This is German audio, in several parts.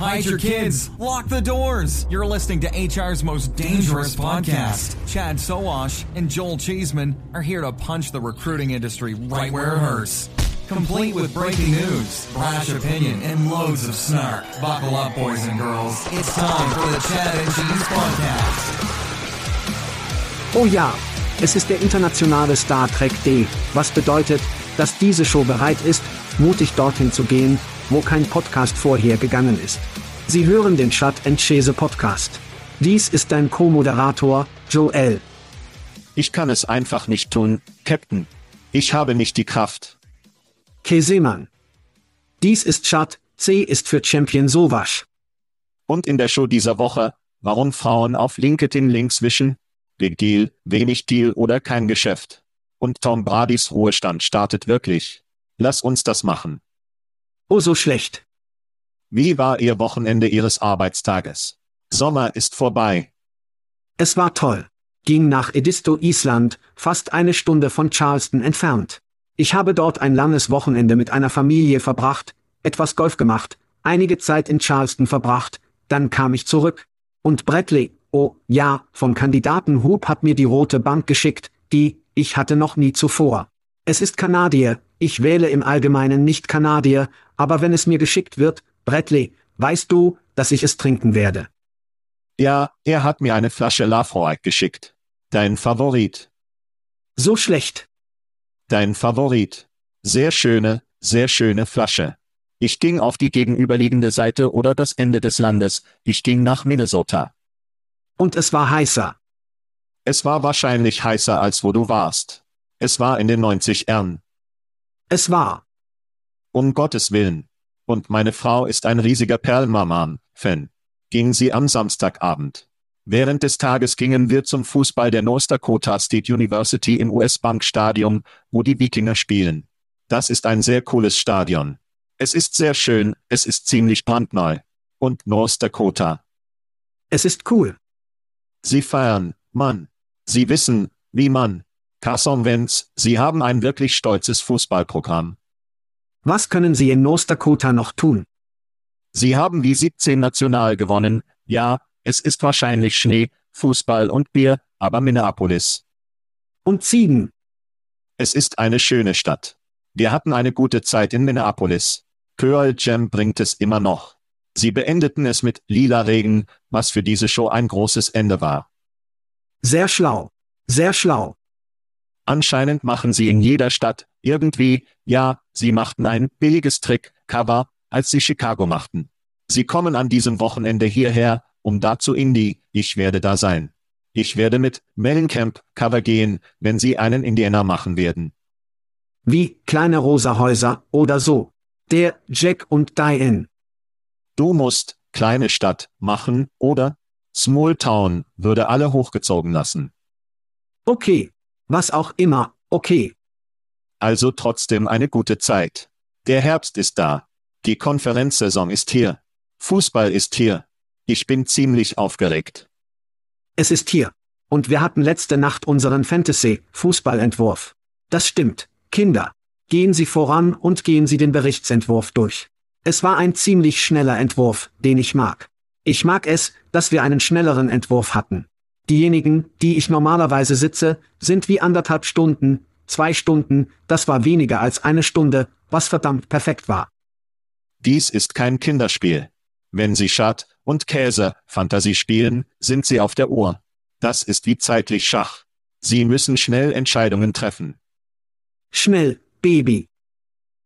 Hide your kids. Lock the doors. You're listening to HR's most dangerous podcast. Chad Soash and Joel Cheeseman are here to punch the recruiting industry right where it hurts complete with breaking news, brash opinion, and loads of snark. Buckle up, boys and girls. It's time for the Chad and Cheese Podcast. Oh ja, es ist der internationale Star Trek D, was bedeutet, dass diese Show bereit ist, mutig dorthin zu gehen, wo kein Podcast vorher gegangen ist. Sie hören den Chat and Chase Podcast. Dies ist dein Co-Moderator, Joel. Ich kann es einfach nicht tun, Captain. Ich habe nicht die Kraft. Keseman. Dies ist Chat, C ist für Champion Sowasch. Und in der Show dieser Woche, warum Frauen auf LinkedIn Links wischen? Big Deal, wenig Deal oder kein Geschäft. Und Tom Bradys Ruhestand startet wirklich. Lass uns das machen. Oh so schlecht. Wie war Ihr Wochenende Ihres Arbeitstages? Sommer ist vorbei. Es war toll. Ging nach Edisto, Island, fast eine Stunde von Charleston entfernt. Ich habe dort ein langes Wochenende mit einer Familie verbracht, etwas Golf gemacht, einige Zeit in Charleston verbracht, dann kam ich zurück. Und Bradley, oh, ja, vom Kandidaten Hoop hat mir die rote Bank geschickt, die, ich hatte noch nie zuvor. Es ist Kanadier, ich wähle im Allgemeinen nicht Kanadier, aber wenn es mir geschickt wird, Bradley, weißt du, dass ich es trinken werde. Ja, er hat mir eine Flasche Lafroig geschickt. Dein Favorit. So schlecht. Dein Favorit. Sehr schöne, sehr schöne Flasche. Ich ging auf die gegenüberliegende Seite oder das Ende des Landes, ich ging nach Minnesota. Und es war heißer. Es war wahrscheinlich heißer als wo du warst. Es war in den 90 Ern. Es war. Um Gottes Willen. Und meine Frau ist ein riesiger Perlmaman-Fan. Ging sie am Samstagabend. Während des Tages gingen wir zum Fußball der North Dakota State University im US-Bank Stadion, wo die Wikinger spielen. Das ist ein sehr cooles Stadion. Es ist sehr schön, es ist ziemlich brandneu. Und North Dakota. Es ist cool. Sie feiern, Mann. Sie wissen, wie man. Carson Wentz, Sie haben ein wirklich stolzes Fußballprogramm. Was können Sie in North Dakota noch tun? Sie haben wie 17 national gewonnen, ja, es ist wahrscheinlich Schnee, Fußball und Bier, aber Minneapolis. Und Ziegen. Es ist eine schöne Stadt. Wir hatten eine gute Zeit in Minneapolis. Pearl Jam bringt es immer noch. Sie beendeten es mit Lila Regen, was für diese Show ein großes Ende war. Sehr schlau. Sehr schlau. Anscheinend machen sie in jeder Stadt, irgendwie, ja, sie machten ein billiges Trick-Cover, als sie Chicago machten. Sie kommen an diesem Wochenende hierher, um da zu Indie, ich werde da sein. Ich werde mit Mellencamp Cover gehen, wenn sie einen Indianer machen werden. Wie kleine rosa Häuser oder so. Der, Jack und Diane. Du musst, kleine Stadt, machen, oder? Small Town würde alle hochgezogen lassen. Okay. Was auch immer, okay. Also trotzdem eine gute Zeit. Der Herbst ist da. Die Konferenzsaison ist hier. Fußball ist hier. Ich bin ziemlich aufgeregt. Es ist hier. Und wir hatten letzte Nacht unseren Fantasy-Fußballentwurf. Das stimmt, Kinder. Gehen Sie voran und gehen Sie den Berichtsentwurf durch. Es war ein ziemlich schneller Entwurf, den ich mag. Ich mag es, dass wir einen schnelleren Entwurf hatten. Diejenigen, die ich normalerweise sitze, sind wie anderthalb Stunden, zwei Stunden, das war weniger als eine Stunde, was verdammt perfekt war. Dies ist kein Kinderspiel. Wenn Sie Schad und Käse Fantasie spielen, sind Sie auf der Uhr. Das ist wie zeitlich Schach. Sie müssen schnell Entscheidungen treffen. Schnell, Baby.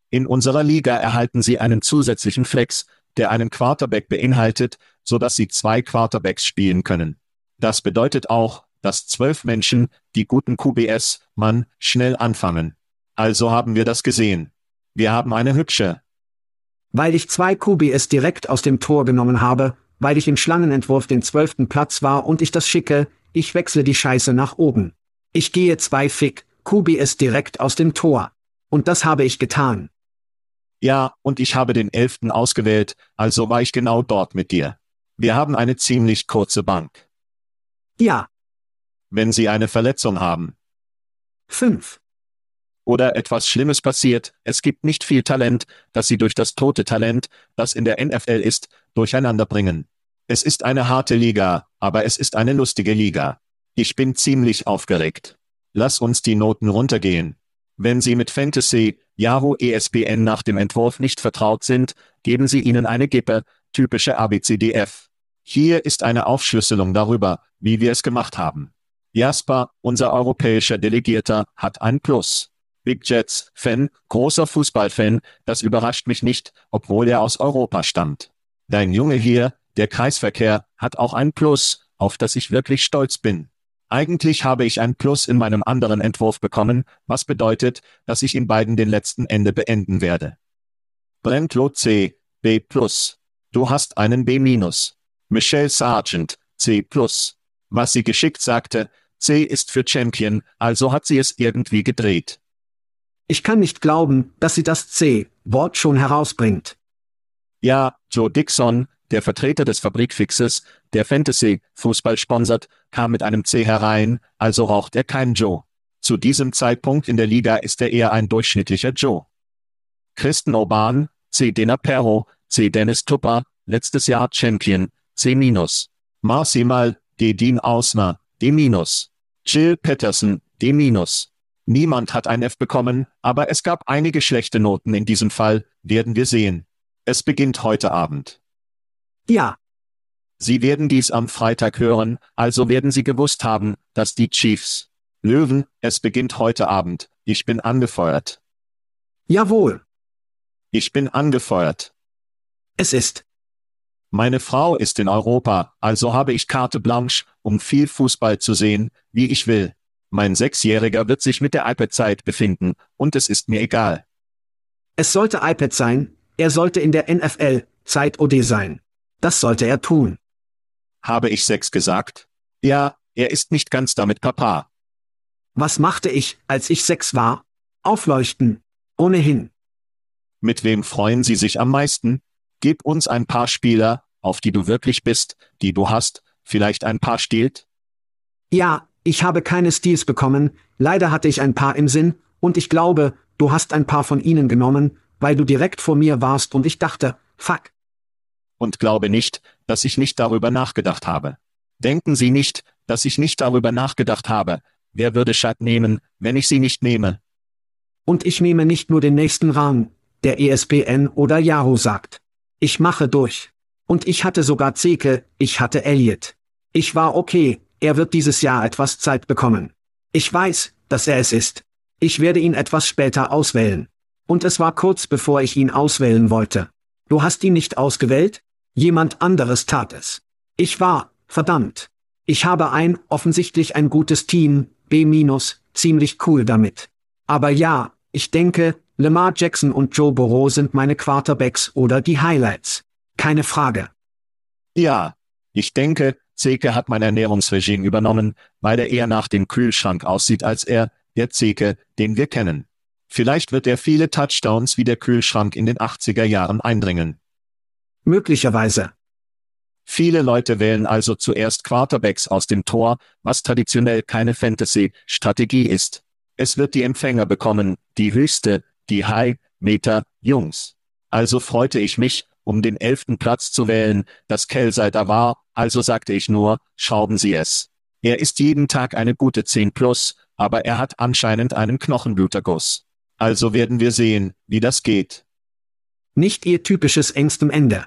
In unserer Liga erhalten Sie einen zusätzlichen Flex, der einen Quarterback beinhaltet, so dass Sie zwei Quarterbacks spielen können. Das bedeutet auch, dass zwölf Menschen, die guten QBS, man, schnell anfangen. Also haben wir das gesehen. Wir haben eine hübsche. Weil ich zwei QBS direkt aus dem Tor genommen habe, weil ich im Schlangenentwurf den zwölften Platz war und ich das schicke, ich wechsle die Scheiße nach oben. Ich gehe zwei Fick, QBS direkt aus dem Tor. Und das habe ich getan. Ja, und ich habe den elften ausgewählt, also war ich genau dort mit dir. Wir haben eine ziemlich kurze Bank. Ja. Wenn Sie eine Verletzung haben. Fünf. Oder etwas Schlimmes passiert, es gibt nicht viel Talent, das Sie durch das tote Talent, das in der NFL ist, durcheinander bringen. Es ist eine harte Liga, aber es ist eine lustige Liga. Ich bin ziemlich aufgeregt. Lass uns die Noten runtergehen. Wenn Sie mit Fantasy, Yahoo ESPN nach dem Entwurf nicht vertraut sind, geben Sie ihnen eine Gippe, typische ABCDF. Hier ist eine Aufschlüsselung darüber, wie wir es gemacht haben. Jasper, unser europäischer Delegierter, hat ein Plus. Big Jets, Fan, großer Fußballfan, das überrascht mich nicht, obwohl er aus Europa stammt. Dein Junge hier, der Kreisverkehr, hat auch ein Plus, auf das ich wirklich stolz bin. Eigentlich habe ich ein Plus in meinem anderen Entwurf bekommen, was bedeutet, dass ich in beiden den letzten Ende beenden werde. Brentlo C, B+. Du hast einen B-. Michelle Sargent, C+. Was sie geschickt sagte, C ist für Champion, also hat sie es irgendwie gedreht. Ich kann nicht glauben, dass sie das C-Wort schon herausbringt. Ja, Joe Dixon, der Vertreter des Fabrikfixes, der Fantasy-Fußball sponsert, kam mit einem C herein, also raucht er kein Joe. Zu diesem Zeitpunkt in der Liga ist er eher ein durchschnittlicher Joe. Kristen Orban, C. Dena Perro, C. Dennis Tupper, letztes Jahr Champion, C-. Marcy Mal, D. Dean Ausner, D-. Jill Patterson, D-. Niemand hat ein F bekommen, aber es gab einige schlechte Noten in diesem Fall, werden wir sehen. Es beginnt heute Abend. Ja. Sie werden dies am Freitag hören, also werden Sie gewusst haben, dass die Chiefs. Löwen, es beginnt heute Abend, ich bin angefeuert. Jawohl. Ich bin angefeuert. Es ist. Meine Frau ist in Europa, also habe ich Karte blanche, um viel Fußball zu sehen, wie ich will. Mein Sechsjähriger wird sich mit der iPad-Zeit befinden, und es ist mir egal. Es sollte iPad sein, er sollte in der NFL, Zeit OD sein. Das sollte er tun. Habe ich sechs gesagt? Ja, er ist nicht ganz damit Papa. Was machte ich, als ich sechs war? Aufleuchten. Ohnehin. Mit wem freuen Sie sich am meisten? Gib uns ein paar Spieler, auf die du wirklich bist, die du hast, vielleicht ein paar stiehlt? Ja, ich habe keine Steals bekommen, leider hatte ich ein paar im Sinn, und ich glaube, du hast ein paar von ihnen genommen, weil du direkt vor mir warst und ich dachte, fuck. Und glaube nicht, dass ich nicht darüber nachgedacht habe. Denken Sie nicht, dass ich nicht darüber nachgedacht habe, wer würde Schad nehmen, wenn ich sie nicht nehme? Und ich nehme nicht nur den nächsten Rang, der ESPN oder Yahoo sagt. Ich mache durch. Und ich hatte sogar Zeke, ich hatte Elliot. Ich war okay, er wird dieses Jahr etwas Zeit bekommen. Ich weiß, dass er es ist. Ich werde ihn etwas später auswählen. Und es war kurz bevor ich ihn auswählen wollte. Du hast ihn nicht ausgewählt? Jemand anderes tat es. Ich war, verdammt. Ich habe ein, offensichtlich ein gutes Team, B-, ziemlich cool damit. Aber ja, ich denke, Lamar Jackson und Joe Burrow sind meine Quarterbacks oder die Highlights. Keine Frage. Ja, ich denke, Zeke hat mein Ernährungsregime übernommen, weil er eher nach dem Kühlschrank aussieht als er, der Zeke, den wir kennen. Vielleicht wird er viele Touchdowns wie der Kühlschrank in den 80er Jahren einbringen. Möglicherweise. Viele Leute wählen also zuerst Quarterbacks aus dem Tor, was traditionell keine Fantasy-Strategie ist. Es wird die Empfänger bekommen, die höchste, die High, Meter, Jungs. Also freute ich mich, um den elften Platz zu wählen, dass Kelsey da war, also sagte ich nur, schrauben Sie es. Er ist jeden Tag eine gute 10 plus, aber er hat anscheinend einen Knochenbluterguss. Also werden wir sehen, wie das geht. Nicht Ihr typisches engstem Ende.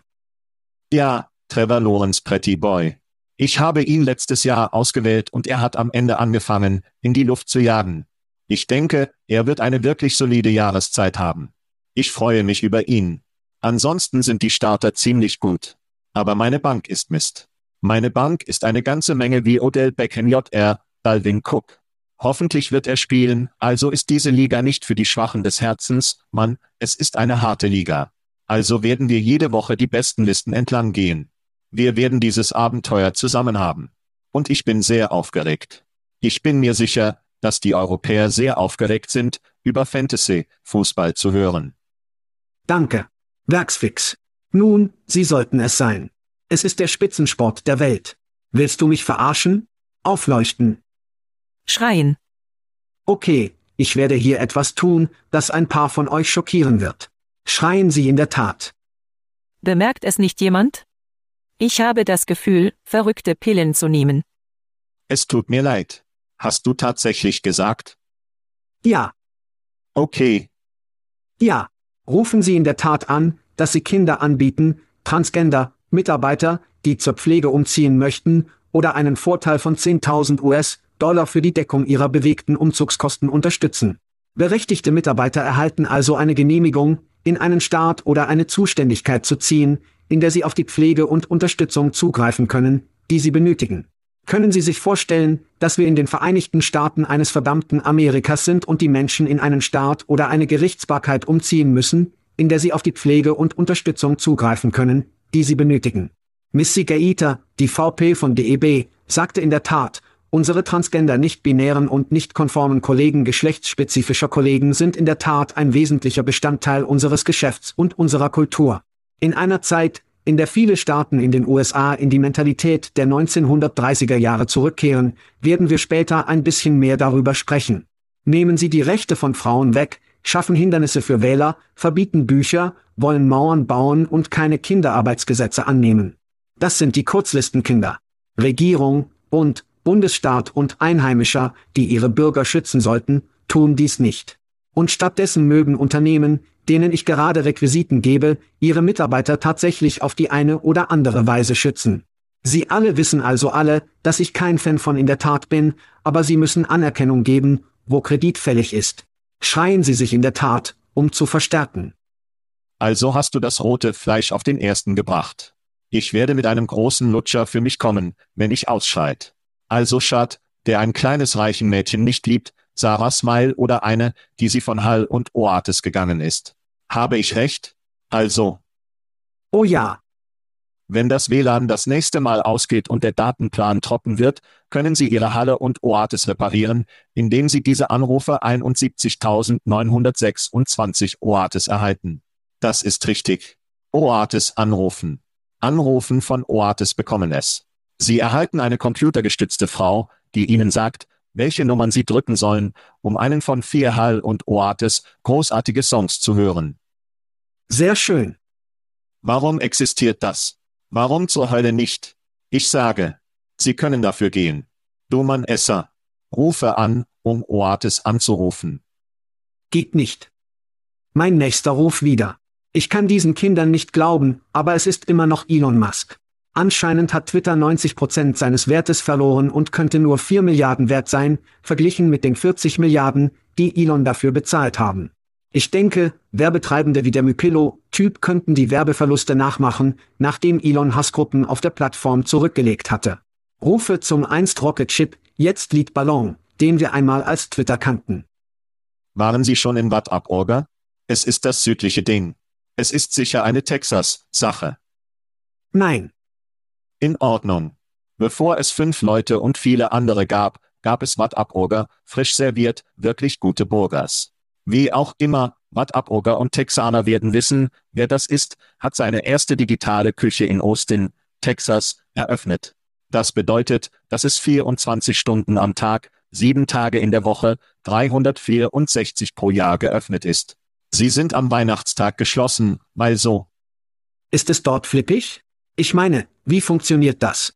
Ja, Trevor Lawrence Pretty Boy. Ich habe ihn letztes Jahr ausgewählt und er hat am Ende angefangen, in die Luft zu jagen. Ich denke, er wird eine wirklich solide Jahreszeit haben. Ich freue mich über ihn. Ansonsten sind die Starter ziemlich gut. Aber meine Bank ist Mist. Meine Bank ist eine ganze Menge wie Odell Beckham Jr., Dalvin Cook. Hoffentlich wird er spielen, also ist diese Liga nicht für die Schwachen des Herzens, Mann, es ist eine harte Liga. Also werden wir jede Woche die besten Listen entlang gehen. Wir werden dieses Abenteuer zusammen haben. Und ich bin sehr aufgeregt. Ich bin mir sicher, dass die Europäer sehr aufgeregt sind, über Fantasy-Fußball zu hören. Danke. Werksfix. Nun, Sie sollten es sein. Es ist der Spitzensport der Welt. Willst du mich verarschen? Aufleuchten. Schreien. Okay, ich werde hier etwas tun, das ein paar von euch schockieren wird. Schreien Sie in der Tat. Bemerkt es nicht jemand? Ich habe das Gefühl, verrückte Pillen zu nehmen. Es tut mir leid. Hast du tatsächlich gesagt? Ja, Okay, ja. Rufen Sie in der Tat an, dass Sie Kinder anbieten, Transgender, Mitarbeiter, die zur Pflege umziehen möchten, oder einen Vorteil von 10.000 US-Dollar für die Deckung ihrer bewegten Umzugskosten unterstützen. Berechtigte Mitarbeiter erhalten also eine Genehmigung, in einen Staat oder eine Zuständigkeit zu ziehen, in der sie auf die Pflege und Unterstützung zugreifen können, die sie benötigen. Können Sie sich vorstellen, dass wir in den Vereinigten Staaten eines verdammten Amerikas sind und die Menschen in einen Staat oder eine Gerichtsbarkeit umziehen müssen, in der sie auf die Pflege und Unterstützung zugreifen können, die sie benötigen? Missy Gaeta, die VP von DEB, sagte in der Tat, unsere transgender nicht-binären und nicht konformen Kollegen geschlechtsspezifischer Kollegen sind in der Tat ein wesentlicher Bestandteil unseres Geschäfts und unserer Kultur. In einer Zeit, in der viele Staaten in den USA in die Mentalität der 1930er Jahre zurückkehren, werden wir später ein bisschen mehr darüber sprechen. Nehmen Sie die Rechte von Frauen weg, schaffen Hindernisse für Wähler, verbieten Bücher, wollen Mauern bauen und keine Kinderarbeitsgesetze annehmen. Das sind die Kurzlistenkinder. Regierung und Bundesstaat und Einheimischer, die ihre Bürger schützen sollten, tun dies nicht. Und stattdessen mögen Unternehmen, denen ich gerade Requisiten gebe, ihre Mitarbeiter tatsächlich auf die eine oder andere Weise schützen. Sie alle wissen also alle, dass ich kein Fan von in der Tat bin, aber sie müssen Anerkennung geben, wo Kredit fällig ist. Schreien Sie sich in der Tat, um zu verstärken. also hast du das rote Fleisch auf den ersten gebracht. Ich werde mit einem großen Lutscher für mich kommen, wenn ich ausschreit. Also Schad, der ein kleines reichen Mädchen nicht liebt, Sarah Smile oder eine, die sie von Hall und Oates gegangen ist. Habe ich recht? Also, Oh ja, wenn das WLAN das nächste Mal ausgeht und der Datenplan trocken wird, können Sie Ihre Halle und Oates reparieren, indem Sie diese Anrufe 71.926 Oates erhalten. Das ist richtig. Oates anrufen. Anrufen von Oates bekommen es. Sie erhalten eine computergestützte Frau, die Ihnen sagt, welche Nummern Sie drücken sollen, um einen von vier Hall und Oates großartige Songs zu hören. sehr schön. Warum existiert das? Warum zur Hölle nicht? Ich sage, Sie können dafür gehen. Du Mann Esser. Rufe an, um Oates anzurufen. Geht nicht. Mein nächster Ruf wieder. Ich kann diesen Kindern nicht glauben, aber es ist immer noch Elon Musk. Anscheinend hat Twitter 90% seines Wertes verloren und könnte nur 4 Milliarden wert sein, verglichen mit den 40 Milliarden, die Elon dafür bezahlt haben. Ich denke, Werbetreibende wie der Mypillo-Typ könnten die Werbeverluste nachmachen, nachdem Elon Hassgruppen auf der Plattform zurückgelegt hatte. Rufe zum einst Rocket Chip, jetzt Lied Ballon, den wir einmal als Twitter kannten. Waren Sie schon in WhatsApp Orga? Es ist das südliche Ding. Es ist sicher eine Texas-Sache. Nein. In Ordnung. Bevor es fünf Leute und viele andere gab, gab es Wattaburger, frisch serviert, wirklich gute Burgers. Wie auch immer, Wattaburger und Texaner werden wissen, wer das ist, hat seine erste digitale Küche in Austin, Texas, eröffnet. Das bedeutet, dass es 24 Stunden am Tag, sieben Tage in der Woche, 364 pro Jahr geöffnet ist. Sie sind am Weihnachtstag geschlossen, weil so. Ist es dort flippig? Ich meine, wie funktioniert das?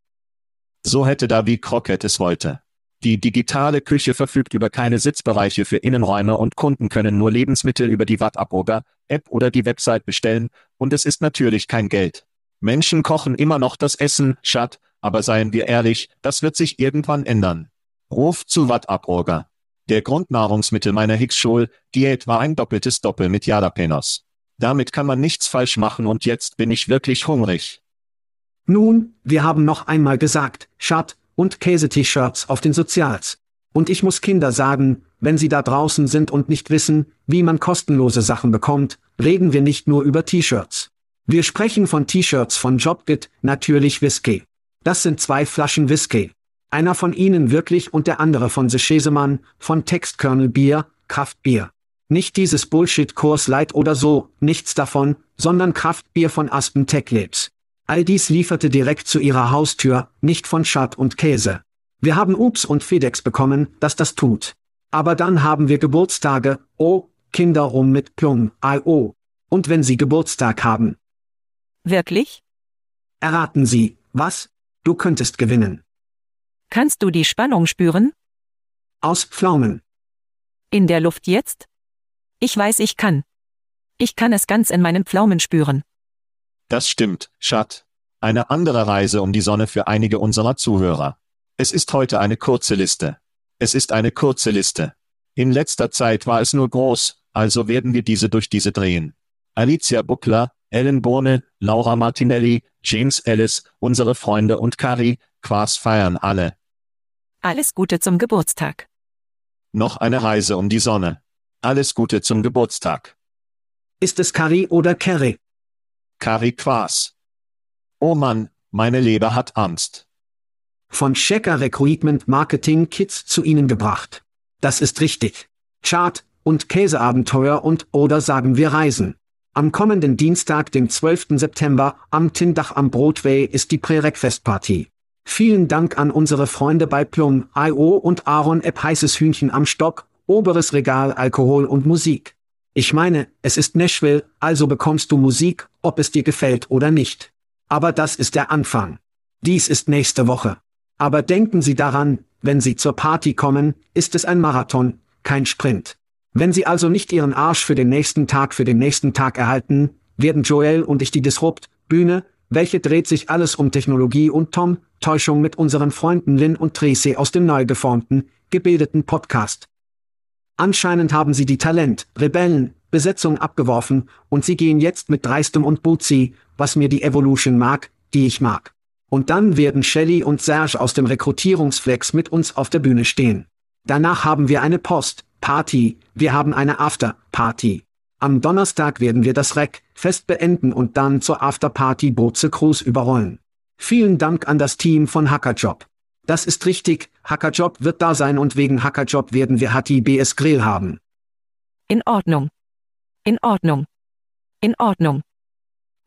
So hätte da wie Crockett es wollte. Die digitale Küche verfügt über keine Sitzbereiche für Innenräume und Kunden können nur Lebensmittel über die Wattaburger, App oder die Website bestellen, und es ist natürlich kein Geld. Menschen kochen immer noch das Essen, Schat, aber seien wir ehrlich, das wird sich irgendwann ändern. Ruf zu Wattaburger. Der Grundnahrungsmittel meiner Hicks-Schul-Diät war ein doppeltes Doppel mit Jalapenos. Damit kann man nichts falsch machen und jetzt bin ich wirklich hungrig. Nun, wir haben noch einmal gesagt, Schat, und Käse-T-Shirts auf den Sozials. Und ich muss Kinder sagen, wenn sie da draußen sind und nicht wissen, wie man kostenlose Sachen bekommt, reden wir nicht nur über T-Shirts. Wir sprechen von T-Shirts von Jobgit, natürlich Whisky. Das sind zwei Flaschen Whisky. Einer von ihnen wirklich und der andere von The Schesemann, von Textkernel Bier, Kraftbier. Nicht dieses Bullshit-Kurs Light oder so, nichts davon, sondern Kraftbier von Aspen Tech Labs. All dies lieferte direkt zu ihrer Haustür, nicht von Schad und Käse. Wir haben Ups und FedEx bekommen, dass das tut. Aber dann haben wir Geburtstage, oh, Kinder rum mit Plum, I.O. Und wenn sie Geburtstag haben. Wirklich? Erraten Sie, was? Du könntest gewinnen. Kannst du die Spannung spüren? Aus Pflaumen. In der Luft jetzt? Ich weiß, ich kann. Ich kann es ganz in meinen Pflaumen spüren. Das stimmt, Schat. Eine andere Reise um die Sonne für einige unserer Zuhörer. Es ist heute eine kurze Liste. Es ist eine kurze Liste. In letzter Zeit war es nur groß, also werden wir diese durch diese drehen. Alicia Buckler, Ellen Bohne, Laura Martinelli, James Ellis, unsere Freunde und Kari, Quas feiern alle. Alles Gute zum Geburtstag. Noch eine Reise um die Sonne. Alles Gute zum Geburtstag. Ist es Kari oder Kerry? Kari Quas. Oh Mann, meine Leber hat Angst. Von Checker Recruitment Marketing Kids zu Ihnen gebracht. Das ist richtig. Chart und Käseabenteuer und oder sagen wir Reisen. Am kommenden Dienstag, dem 12. September, am Tindach am Broadway ist die Prärekfestparty. Vielen Dank an unsere Freunde bei Plum, IO und Aaron App heißes Hühnchen am Stock, oberes Regal Alkohol und Musik. Ich meine, es ist Nashville, also bekommst du Musik, ob es dir gefällt oder nicht. Aber das ist der Anfang. Dies ist nächste Woche. Aber denken Sie daran, wenn Sie zur Party kommen, ist es ein Marathon, kein Sprint. Wenn Sie also nicht Ihren Arsch für den nächsten Tag für den nächsten Tag erhalten, werden Joel und ich die Disrupt, Bühne, welche dreht sich alles um Technologie und Tom, Täuschung mit unseren Freunden Lynn und Tracy aus dem neu geformten, gebildeten Podcast. Anscheinend haben sie die Talent, Rebellen, Besetzung abgeworfen, und sie gehen jetzt mit Dreistem und Bootsy, was mir die Evolution mag, die ich mag. Und dann werden Shelly und Serge aus dem Rekrutierungsflex mit uns auf der Bühne stehen. Danach haben wir eine Post, Party, wir haben eine After, Party. Am Donnerstag werden wir das Rec, Fest beenden und dann zur Afterparty Boze Cruise überrollen. Vielen Dank an das Team von Hackerjob. Das ist richtig, Hackerjob wird da sein und wegen Hackerjob werden wir Hatti BS Grill haben. In Ordnung. In Ordnung. In Ordnung.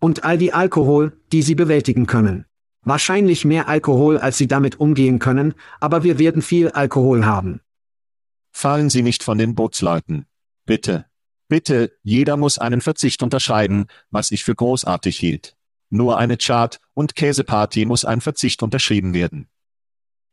Und all die Alkohol, die sie bewältigen können. Wahrscheinlich mehr Alkohol, als sie damit umgehen können, aber wir werden viel Alkohol haben. Fallen Sie nicht von den Bootsleuten. Bitte. Bitte, jeder muss einen Verzicht unterscheiden, was ich für großartig hielt. Nur eine Chart- und Käseparty muss ein Verzicht unterschrieben werden.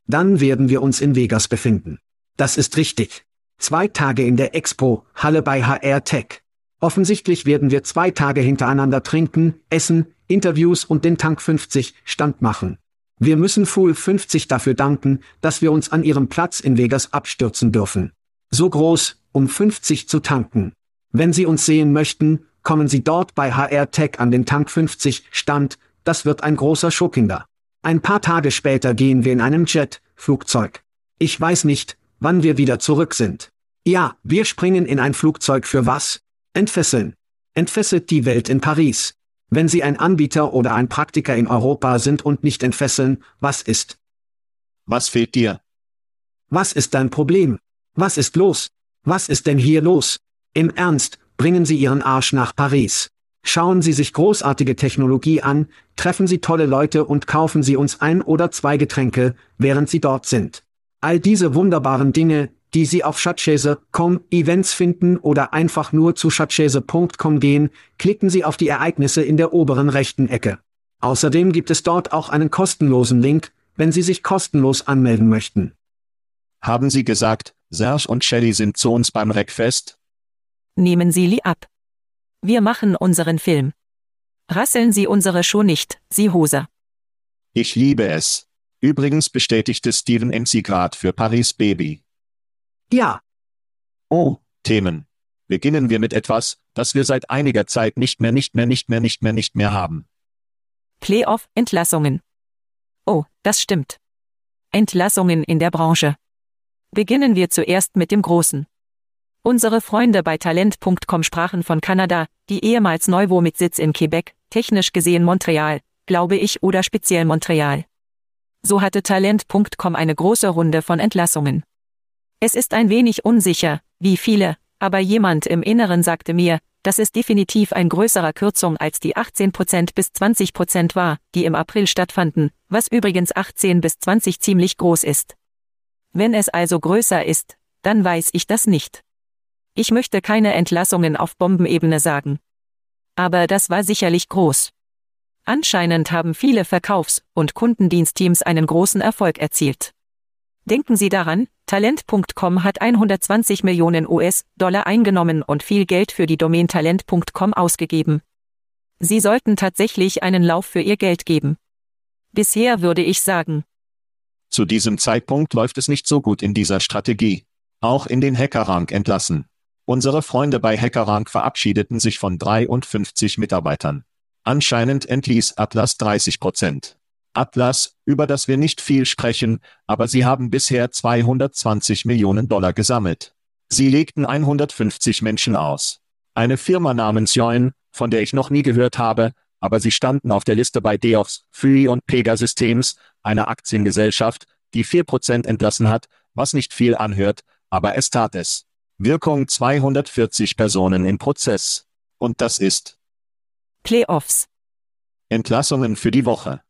Dann werden wir uns in Vegas befinden. Das ist richtig. Zwei Tage in der Expo, Halle bei HR Tech. Offensichtlich werden wir zwei Tage hintereinander trinken, essen, Interviews und den Tank 50 Stand machen. Wir müssen Fool 50 dafür danken, dass wir uns an ihrem Platz in Vegas abstürzen dürfen. So groß, um 50 zu tanken. Wenn Sie uns sehen möchten, kommen Sie dort bei HR Tech an den Tank 50 Stand, das wird ein großer Showkinder. Ein paar Tage später gehen wir in einem Jet, Flugzeug. Ich weiß nicht, wann wir wieder zurück sind. Ja, wir springen in ein Flugzeug für was? Entfesseln. Entfesselt die Welt in Paris. Wenn Sie ein Anbieter oder ein Praktiker in Europa sind und nicht entfesseln, was ist? Was fehlt dir? Was ist dein Problem? Was ist los? Was ist denn hier los? Im Ernst, bringen Sie Ihren Arsch nach Paris. Schauen Sie sich großartige Technologie an, treffen Sie tolle Leute und kaufen Sie uns ein oder zwei Getränke, während Sie dort sind. All diese wunderbaren Dinge, die Sie auf Schatzchese.com Events finden oder einfach nur zu schatzchese.com gehen, klicken Sie auf die Ereignisse in der oberen rechten Ecke. Außerdem gibt es dort auch einen kostenlosen Link, wenn Sie sich kostenlos anmelden möchten. Haben Sie gesagt, Serge und Shelly sind zu uns beim Reckfest? Nehmen Sie Lee ab. Wir machen unseren Film. Rasseln Sie unsere Show nicht, Sie Hoser. Ich liebe es. Übrigens bestätigte Steven MC grad für Paris Baby. Ja, Oh, Themen. Beginnen wir mit etwas, das wir seit einiger Zeit nicht mehr, nicht mehr, nicht mehr, nicht mehr, nicht mehr haben. Playoff-Entlassungen. Oh, das stimmt. Entlassungen in der Branche. Beginnen wir zuerst mit dem Großen. Unsere Freunde bei Talent.com sprachen von Kanada, die ehemals Neuvo mit Sitz in Quebec, technisch gesehen Montreal, glaube ich oder speziell Montreal. So hatte Talent.com eine große Runde von Entlassungen. Es ist ein wenig unsicher, wie viele, aber jemand im Inneren sagte mir, dass es definitiv ein größerer Kürzung als die 18% bis 20% war, die im April stattfanden, was übrigens 18 bis 20 ziemlich groß ist. Wenn es also größer ist, dann weiß ich das nicht. Ich möchte keine Entlassungen auf Bombenebene sagen. Aber das war sicherlich groß. Anscheinend haben viele Verkaufs- und Kundendienstteams einen großen Erfolg erzielt. Denken Sie daran, Talent.com hat 120 Millionen US-Dollar eingenommen und viel Geld für die Domain Talent.com ausgegeben. Sie sollten tatsächlich einen Lauf für Ihr Geld geben. Bisher würde ich sagen, Zu diesem Zeitpunkt läuft es nicht so gut in dieser Strategie. Auch in den Hackerrank entlassen. Unsere Freunde bei Hackerrank verabschiedeten sich von 53 Mitarbeitern. Anscheinend entließ Atlas 30 Prozent. Atlas, über das wir nicht viel sprechen, aber sie haben bisher 220 Millionen Dollar gesammelt. Sie legten 150 Menschen aus. Eine Firma namens Join, von der ich noch nie gehört habe, aber sie standen auf der Liste bei Deox, Free und Pega Systems, einer Aktiengesellschaft, die 4% entlassen hat, was nicht viel anhört, aber es tat es. Wirkung 240 Personen im Prozess. Und das ist Playoffs. Entlassungen für die Woche.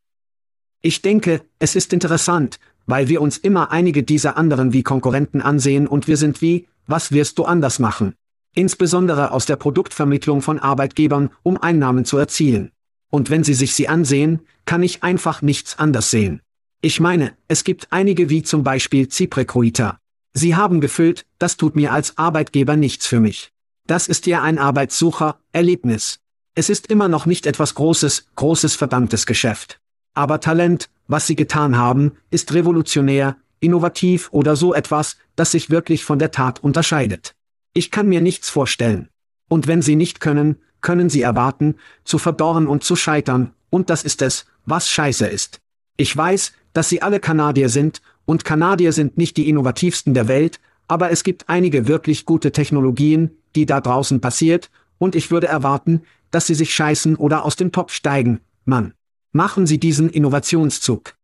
ich denke, es ist interessant, weil wir uns immer einige dieser anderen wie Konkurrenten ansehen und wir sind wie, was wirst du anders machen? Insbesondere aus der Produktvermittlung von Arbeitgebern, um Einnahmen zu erzielen. Und wenn Sie sich sie ansehen, kann ich einfach nichts anders sehen. Ich meine, es gibt einige wie zum Beispiel ZipRecruiter. Sie haben gefüllt, das tut mir als Arbeitgeber nichts für mich. Das ist ja ein Arbeitssucher-Erlebnis. Es ist immer noch nicht etwas Großes, großes verdammtes Geschäft. Aber Talent, was sie getan haben, ist revolutionär, innovativ oder so etwas, das sich wirklich von der Tat unterscheidet. Ich kann mir nichts vorstellen. Und wenn sie nicht können, können sie erwarten, zu verdorren und zu scheitern, und das ist es, was scheiße ist. Ich weiß, dass sie alle Kanadier sind, und Kanadier sind nicht die innovativsten der Welt, aber es gibt einige wirklich gute Technologien, die da draußen passiert, und ich würde erwarten, dass sie sich scheißen oder aus dem Topf steigen, Mann. Machen Sie diesen Innovationszug.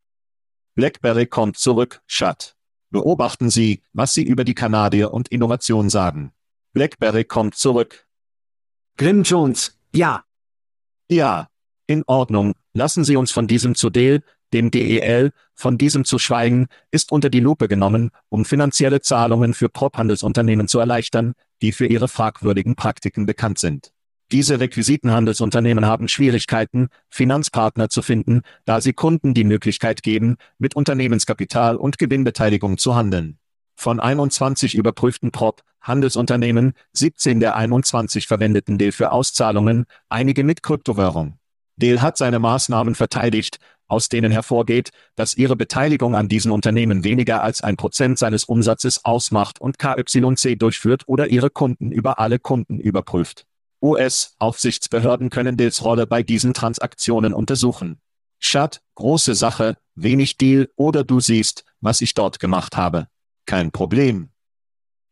BlackBerry kommt zurück, Chat. Beobachten Sie, was Sie über die Kanadier und Innovation sagen. BlackBerry kommt zurück. Grim Jones, ja, Ja. In Ordnung. Lassen Sie uns von diesem zu Dale, dem DEL, von diesem zu schweigen, ist unter die Lupe genommen, um finanzielle Zahlungen für Prop-Handelsunternehmen zu erleichtern, die für ihre fragwürdigen Praktiken bekannt sind. Diese Requisitenhandelsunternehmen haben Schwierigkeiten, Finanzpartner zu finden, da sie Kunden die Möglichkeit geben, mit Unternehmenskapital und Gewinnbeteiligung zu handeln. Von 21 überprüften Prop-Handelsunternehmen, 17 der 21 verwendeten Dale für Auszahlungen, einige mit Kryptowährung. Dale hat seine Maßnahmen verteidigt, aus denen hervorgeht, dass ihre Beteiligung an diesen Unternehmen weniger als ein Prozent seines Umsatzes ausmacht und KYC durchführt oder ihre Kunden über alle Kunden überprüft. US-Aufsichtsbehörden können Dales Rolle bei diesen Transaktionen untersuchen. Schat, große Sache, wenig Deal oder du siehst, was ich dort gemacht habe. Kein Problem.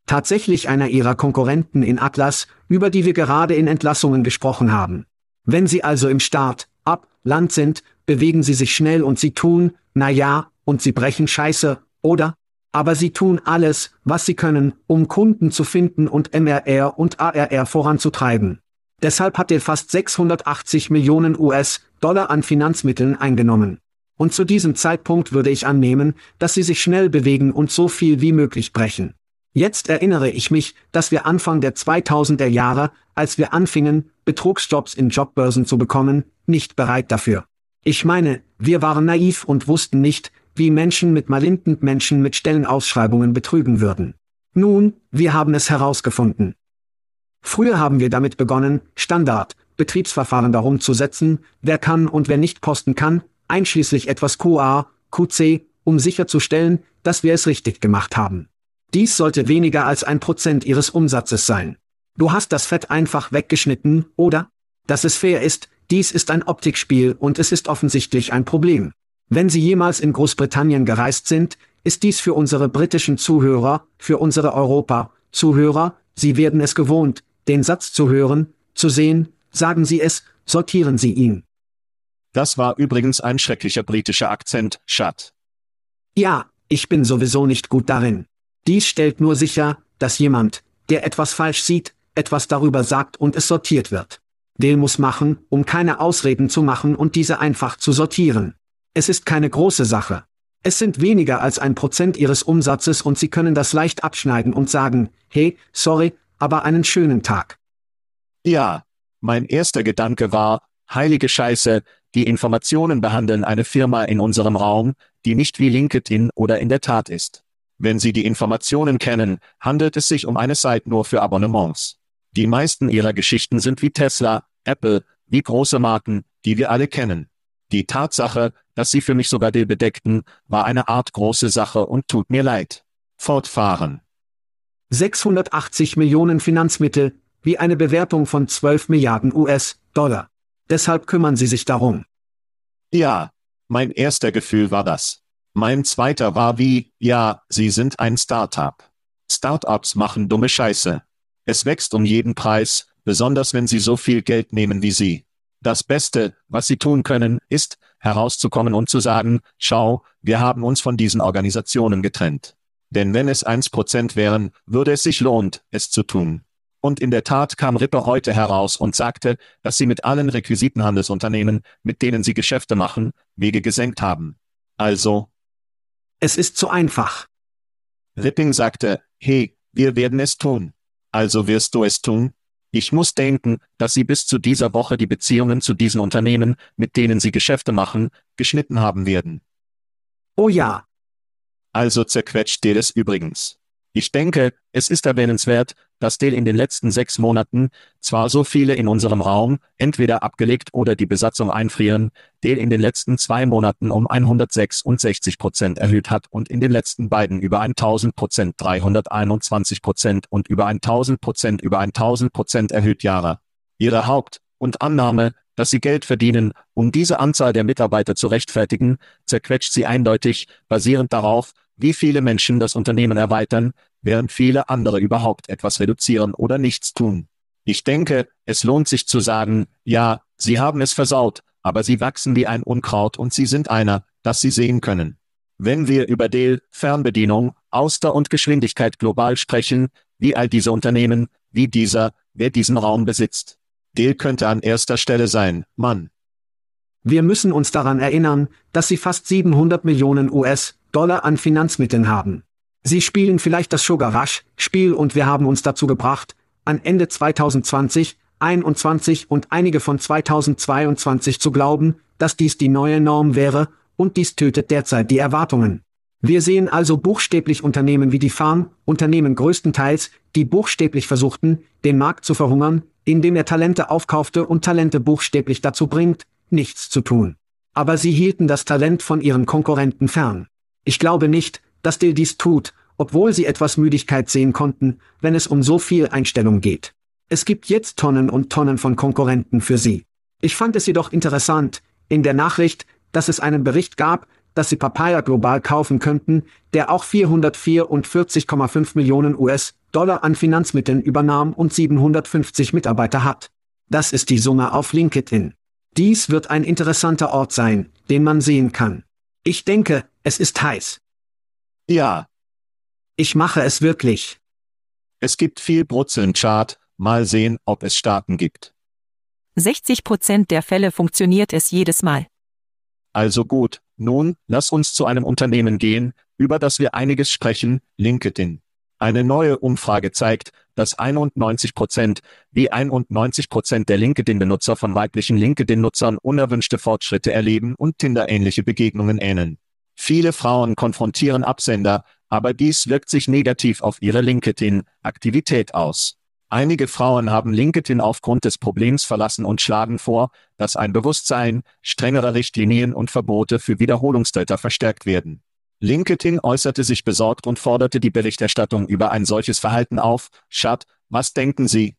Tatsächlich einer ihrer Konkurrenten in Atlas, über die wir gerade in Entlassungen gesprochen haben. Wenn sie also im Start, ab, Land sind, bewegen sie sich schnell und sie tun, na ja, und sie brechen Scheiße, oder? Aber sie tun alles, was sie können, um Kunden zu finden und MRR und ARR voranzutreiben. Deshalb hat er fast 680 Millionen US-Dollar an Finanzmitteln eingenommen. Und zu diesem Zeitpunkt würde ich annehmen, dass sie sich schnell bewegen und so viel wie möglich brechen. Jetzt erinnere ich mich, dass wir Anfang der 2000er Jahre, als wir anfingen, Betrugsjobs in Jobbörsen zu bekommen, nicht bereit dafür. Ich meine, wir waren naiv und wussten nicht, wie Menschen mit malignend Menschen mit Stellenausschreibungen betrügen würden. Nun, wir haben es herausgefunden. Früher haben wir damit begonnen, Standard, Betriebsverfahren darum zu setzen, wer kann und wer nicht posten kann, einschließlich etwas QA, QC, um sicherzustellen, dass wir es richtig gemacht haben. Dies sollte weniger als ein Prozent ihres Umsatzes sein. Du hast das Fett einfach weggeschnitten, oder? Dass es fair ist, dies ist ein Optikspiel und es ist offensichtlich ein Problem. Wenn Sie jemals in Großbritannien gereist sind, ist dies für unsere britischen Zuhörer, für unsere Europa-Zuhörer, Sie werden es gewohnt, den Satz zu hören, zu sehen, sagen Sie es, sortieren Sie ihn. Das war übrigens ein schrecklicher britischer Akzent, Schat. Ja, ich bin sowieso nicht gut darin. Dies stellt nur sicher, dass jemand, der etwas falsch sieht, etwas darüber sagt und es sortiert wird. Dale muss machen, um keine Ausreden zu machen und diese einfach zu sortieren. Es ist keine große Sache. Es sind weniger als ein Prozent ihres Umsatzes und sie können das leicht abschneiden und sagen, hey, sorry, aber einen schönen Tag. Ja, mein erster Gedanke war, heilige Scheiße, die Informationen behandeln eine Firma in unserem Raum, die nicht wie LinkedIn oder in der Tat ist. Wenn Sie die Informationen kennen, handelt es sich um eine Seite nur für Abonnements. Die meisten ihrer Geschichten sind wie Tesla, Apple, wie große Marken, die wir alle kennen. Die Tatsache, dass sie für mich sogar Dill bedeckten, war eine Art große Sache und tut mir leid. Fortfahren. 680 Millionen Finanzmittel, wie eine Bewertung von 12 Milliarden US-Dollar. Deshalb kümmern sie sich darum. Ja, mein erster Gefühl war das. Mein zweiter war wie, ja, sie sind ein Startup. Startups machen dumme Scheiße. Es wächst um jeden Preis, besonders wenn sie so viel Geld nehmen wie sie. Das Beste, was sie tun können, ist, herauszukommen und zu sagen, schau, wir haben uns von diesen Organisationen getrennt. Denn wenn es 1% wären, würde es sich lohnt, es zu tun. Und in der Tat kam Ripper heute heraus und sagte, dass sie mit allen Requisitenhandelsunternehmen, mit denen sie Geschäfte machen, Wege gesenkt haben. Also. Es ist zu einfach. Ripping sagte, hey, wir werden es tun. Also wirst du es tun? Ich muss denken, dass Sie bis zu dieser Woche die Beziehungen zu diesen Unternehmen, mit denen Sie Geschäfte machen, geschnitten haben werden. Oh ja. Also zerquetscht dir es übrigens. Ich denke, es ist erwähnenswert, dass Dell in den letzten sechs Monaten zwar so viele in unserem Raum entweder abgelegt oder die Besatzung einfrieren, Dell in den letzten zwei Monaten um 166 Prozent erhöht hat und in den letzten beiden über 1000 Prozent 321 Prozent und über 1000 Prozent über 1000 Prozent erhöht Jahre. Ihre Haupt- und Annahme, dass sie Geld verdienen, um diese Anzahl der Mitarbeiter zu rechtfertigen, zerquetscht sie eindeutig, basierend darauf, wie viele Menschen das Unternehmen erweitern, während viele andere überhaupt etwas reduzieren oder nichts tun. Ich denke, es lohnt sich zu sagen, ja, sie haben es versaut, aber sie wachsen wie ein Unkraut und sie sind einer, das sie sehen können. Wenn wir über Dell, Fernbedienung, Auster und Geschwindigkeit global sprechen, wie all diese Unternehmen, wie dieser, wer diesen Raum besitzt. Dell könnte an erster Stelle sein, Mann. Wir müssen uns daran erinnern, dass sie fast 700 Millionen US-Dollar an Finanzmitteln haben. Sie spielen vielleicht das Sugar Rush Spiel und wir haben uns dazu gebracht, an Ende 2020, 21 und einige von 2022 zu glauben, dass dies die neue Norm wäre, und dies tötet derzeit die Erwartungen. Wir sehen also buchstäblich Unternehmen wie die Farm, Unternehmen größtenteils, die buchstäblich versuchten, den Markt zu verhungern, indem er Talente aufkaufte und Talente buchstäblich dazu bringt, nichts zu tun. Aber sie hielten das Talent von ihren Konkurrenten fern. Ich glaube nicht, dass Dill dies tut, obwohl sie etwas Müdigkeit sehen konnten, wenn es um so viel Einstellung geht. Es gibt jetzt Tonnen und Tonnen von Konkurrenten für sie. Ich fand es jedoch interessant, in der Nachricht, dass es einen Bericht gab, dass sie Papaya global kaufen könnten, der auch 444,5 Millionen US-Dollar an Finanzmitteln übernahm und 750 Mitarbeiter hat. Das ist die Summe auf LinkedIn. Dies wird ein interessanter Ort sein, den man sehen kann. Ich denke, es ist heiß. Ja. Ich mache es wirklich. Es gibt viel Brutzeln Chart, mal sehen, ob es Staaten gibt. 60 Prozent der Fälle funktioniert es jedes Mal. Also gut, nun, lass uns zu einem Unternehmen gehen, über das wir einiges sprechen, LinkedIn. Eine neue Umfrage zeigt, dass 91 Prozent, wie 91 Prozent der LinkedIn-Benutzer von weiblichen LinkedIn-Nutzern unerwünschte Fortschritte erleben und Tinder-ähnliche Begegnungen ähneln. Viele Frauen konfrontieren Absender, aber dies wirkt sich negativ auf ihre LinkedIn-Aktivität aus. Einige Frauen haben LinkedIn aufgrund des Problems verlassen und schlagen vor, dass ein Bewusstsein, strengere Richtlinien und Verbote für Wiederholungsdata verstärkt werden. LinkedIn äußerte sich besorgt und forderte die Berichterstattung über ein solches Verhalten auf. Schad, was denken Sie?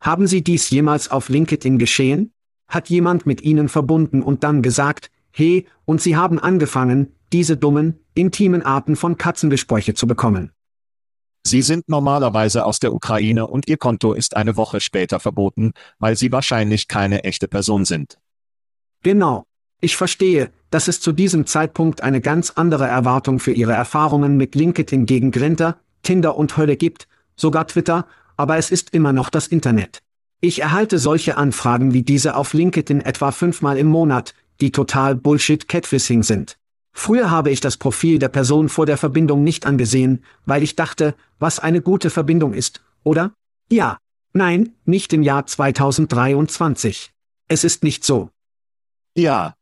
Haben Sie dies jemals auf LinkedIn geschehen? Hat jemand mit Ihnen verbunden und dann gesagt, hey, und Sie haben angefangen, diese dummen, intimen Arten von Katzenbesprüche zu bekommen? Sie sind normalerweise aus der Ukraine und Ihr Konto ist eine Woche später verboten, weil Sie wahrscheinlich keine echte Person sind. Genau. Ich verstehe, dass es zu diesem Zeitpunkt eine ganz andere Erwartung für Ihre Erfahrungen mit LinkedIn gegen Grinter, Tinder und Hölle gibt, sogar Twitter, aber es ist immer noch das Internet. Ich erhalte solche Anfragen wie diese auf LinkedIn etwa fünfmal im Monat, die total Bullshit Catfishing sind. Früher habe ich das Profil der Person vor der Verbindung nicht angesehen, weil ich dachte, was eine gute Verbindung ist, oder? Ja. Nein, nicht im Jahr 2023. Es ist nicht so. Ja.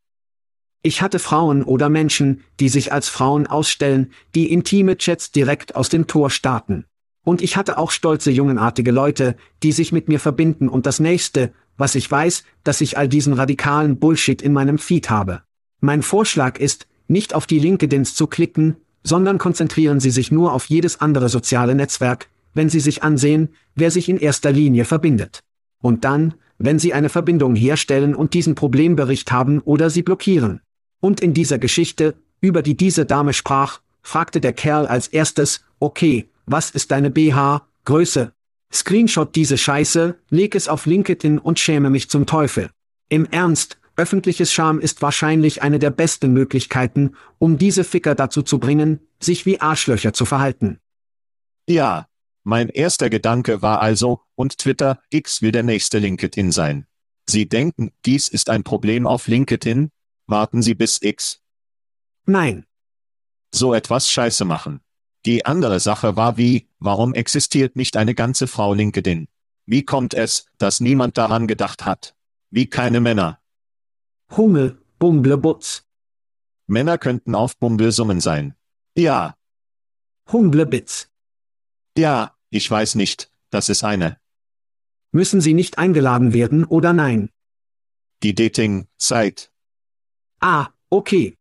Ich hatte Frauen oder Menschen, die sich als Frauen ausstellen, die intime Chats direkt aus dem Tor starten. Und ich hatte auch stolze jungenartige Leute, die sich mit mir verbinden und das nächste, was ich weiß, dass ich all diesen radikalen Bullshit in meinem Feed habe. Mein Vorschlag ist, nicht auf die LinkedIns zu klicken, sondern konzentrieren Sie sich nur auf jedes andere soziale Netzwerk, wenn Sie sich ansehen, wer sich in erster Linie verbindet. Und dann, wenn Sie eine Verbindung herstellen und diesen Problembericht haben oder sie blockieren. Und in dieser Geschichte, über die diese Dame sprach, fragte der Kerl als erstes, okay, was ist deine BH, Größe? Screenshot diese Scheiße, leg es auf LinkedIn und schäme mich zum Teufel. Im Ernst, Öffentliches Scham ist wahrscheinlich eine der besten Möglichkeiten, um diese Ficker dazu zu bringen, sich wie Arschlöcher zu verhalten. Ja, mein erster Gedanke war also, und Twitter, X will der nächste LinkedIn sein. Sie denken, dies ist ein Problem auf LinkedIn? Warten Sie bis X. Nein. So etwas scheiße machen. Die andere Sache war wie, warum existiert nicht eine ganze Frau LinkedIn? Wie kommt es, dass niemand daran gedacht hat? Wie keine Männer, Hummel, Bumblebutz. Männer könnten auf Bumbelsummen sein. Ja. Humblebitz. Ja, ich weiß nicht, das ist eine. Müssen Sie nicht eingeladen werden oder nein? Die Dating-Zeit. Ah, okay.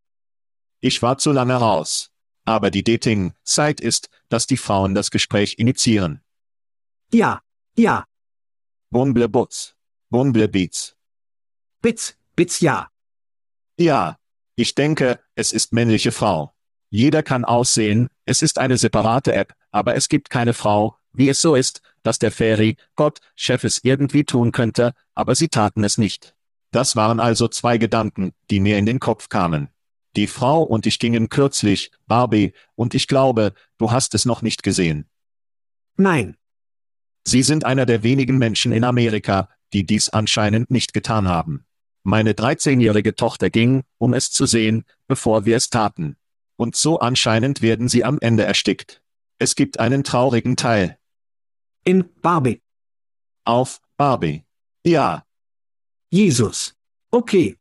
Ich war zu lange raus. Aber die Dating-Zeit ist, dass die Frauen das Gespräch initiieren. Ja, ja. Bumblebutz. Bumblebeats. Bitz, Bitz ja. Ja. Ich denke, es ist männliche Frau. Jeder kann aussehen, es ist eine separate App, aber es gibt keine Frau, wie es so ist, dass der Fairy, Gott, Chef es irgendwie tun könnte, aber sie taten es nicht. Das waren also zwei Gedanken, die mir in den Kopf kamen. Die Frau und ich gingen kürzlich, Barbie, und ich glaube, du hast es noch nicht gesehen. Nein. Sie sind einer der wenigen Menschen in Amerika, die dies anscheinend nicht getan haben. Meine 13-jährige Tochter ging, um es zu sehen, bevor wir es taten. Und so anscheinend werden sie am Ende erstickt. Es gibt einen traurigen Teil. In Barbie. Auf Barbie. Ja. Jesus. Okay.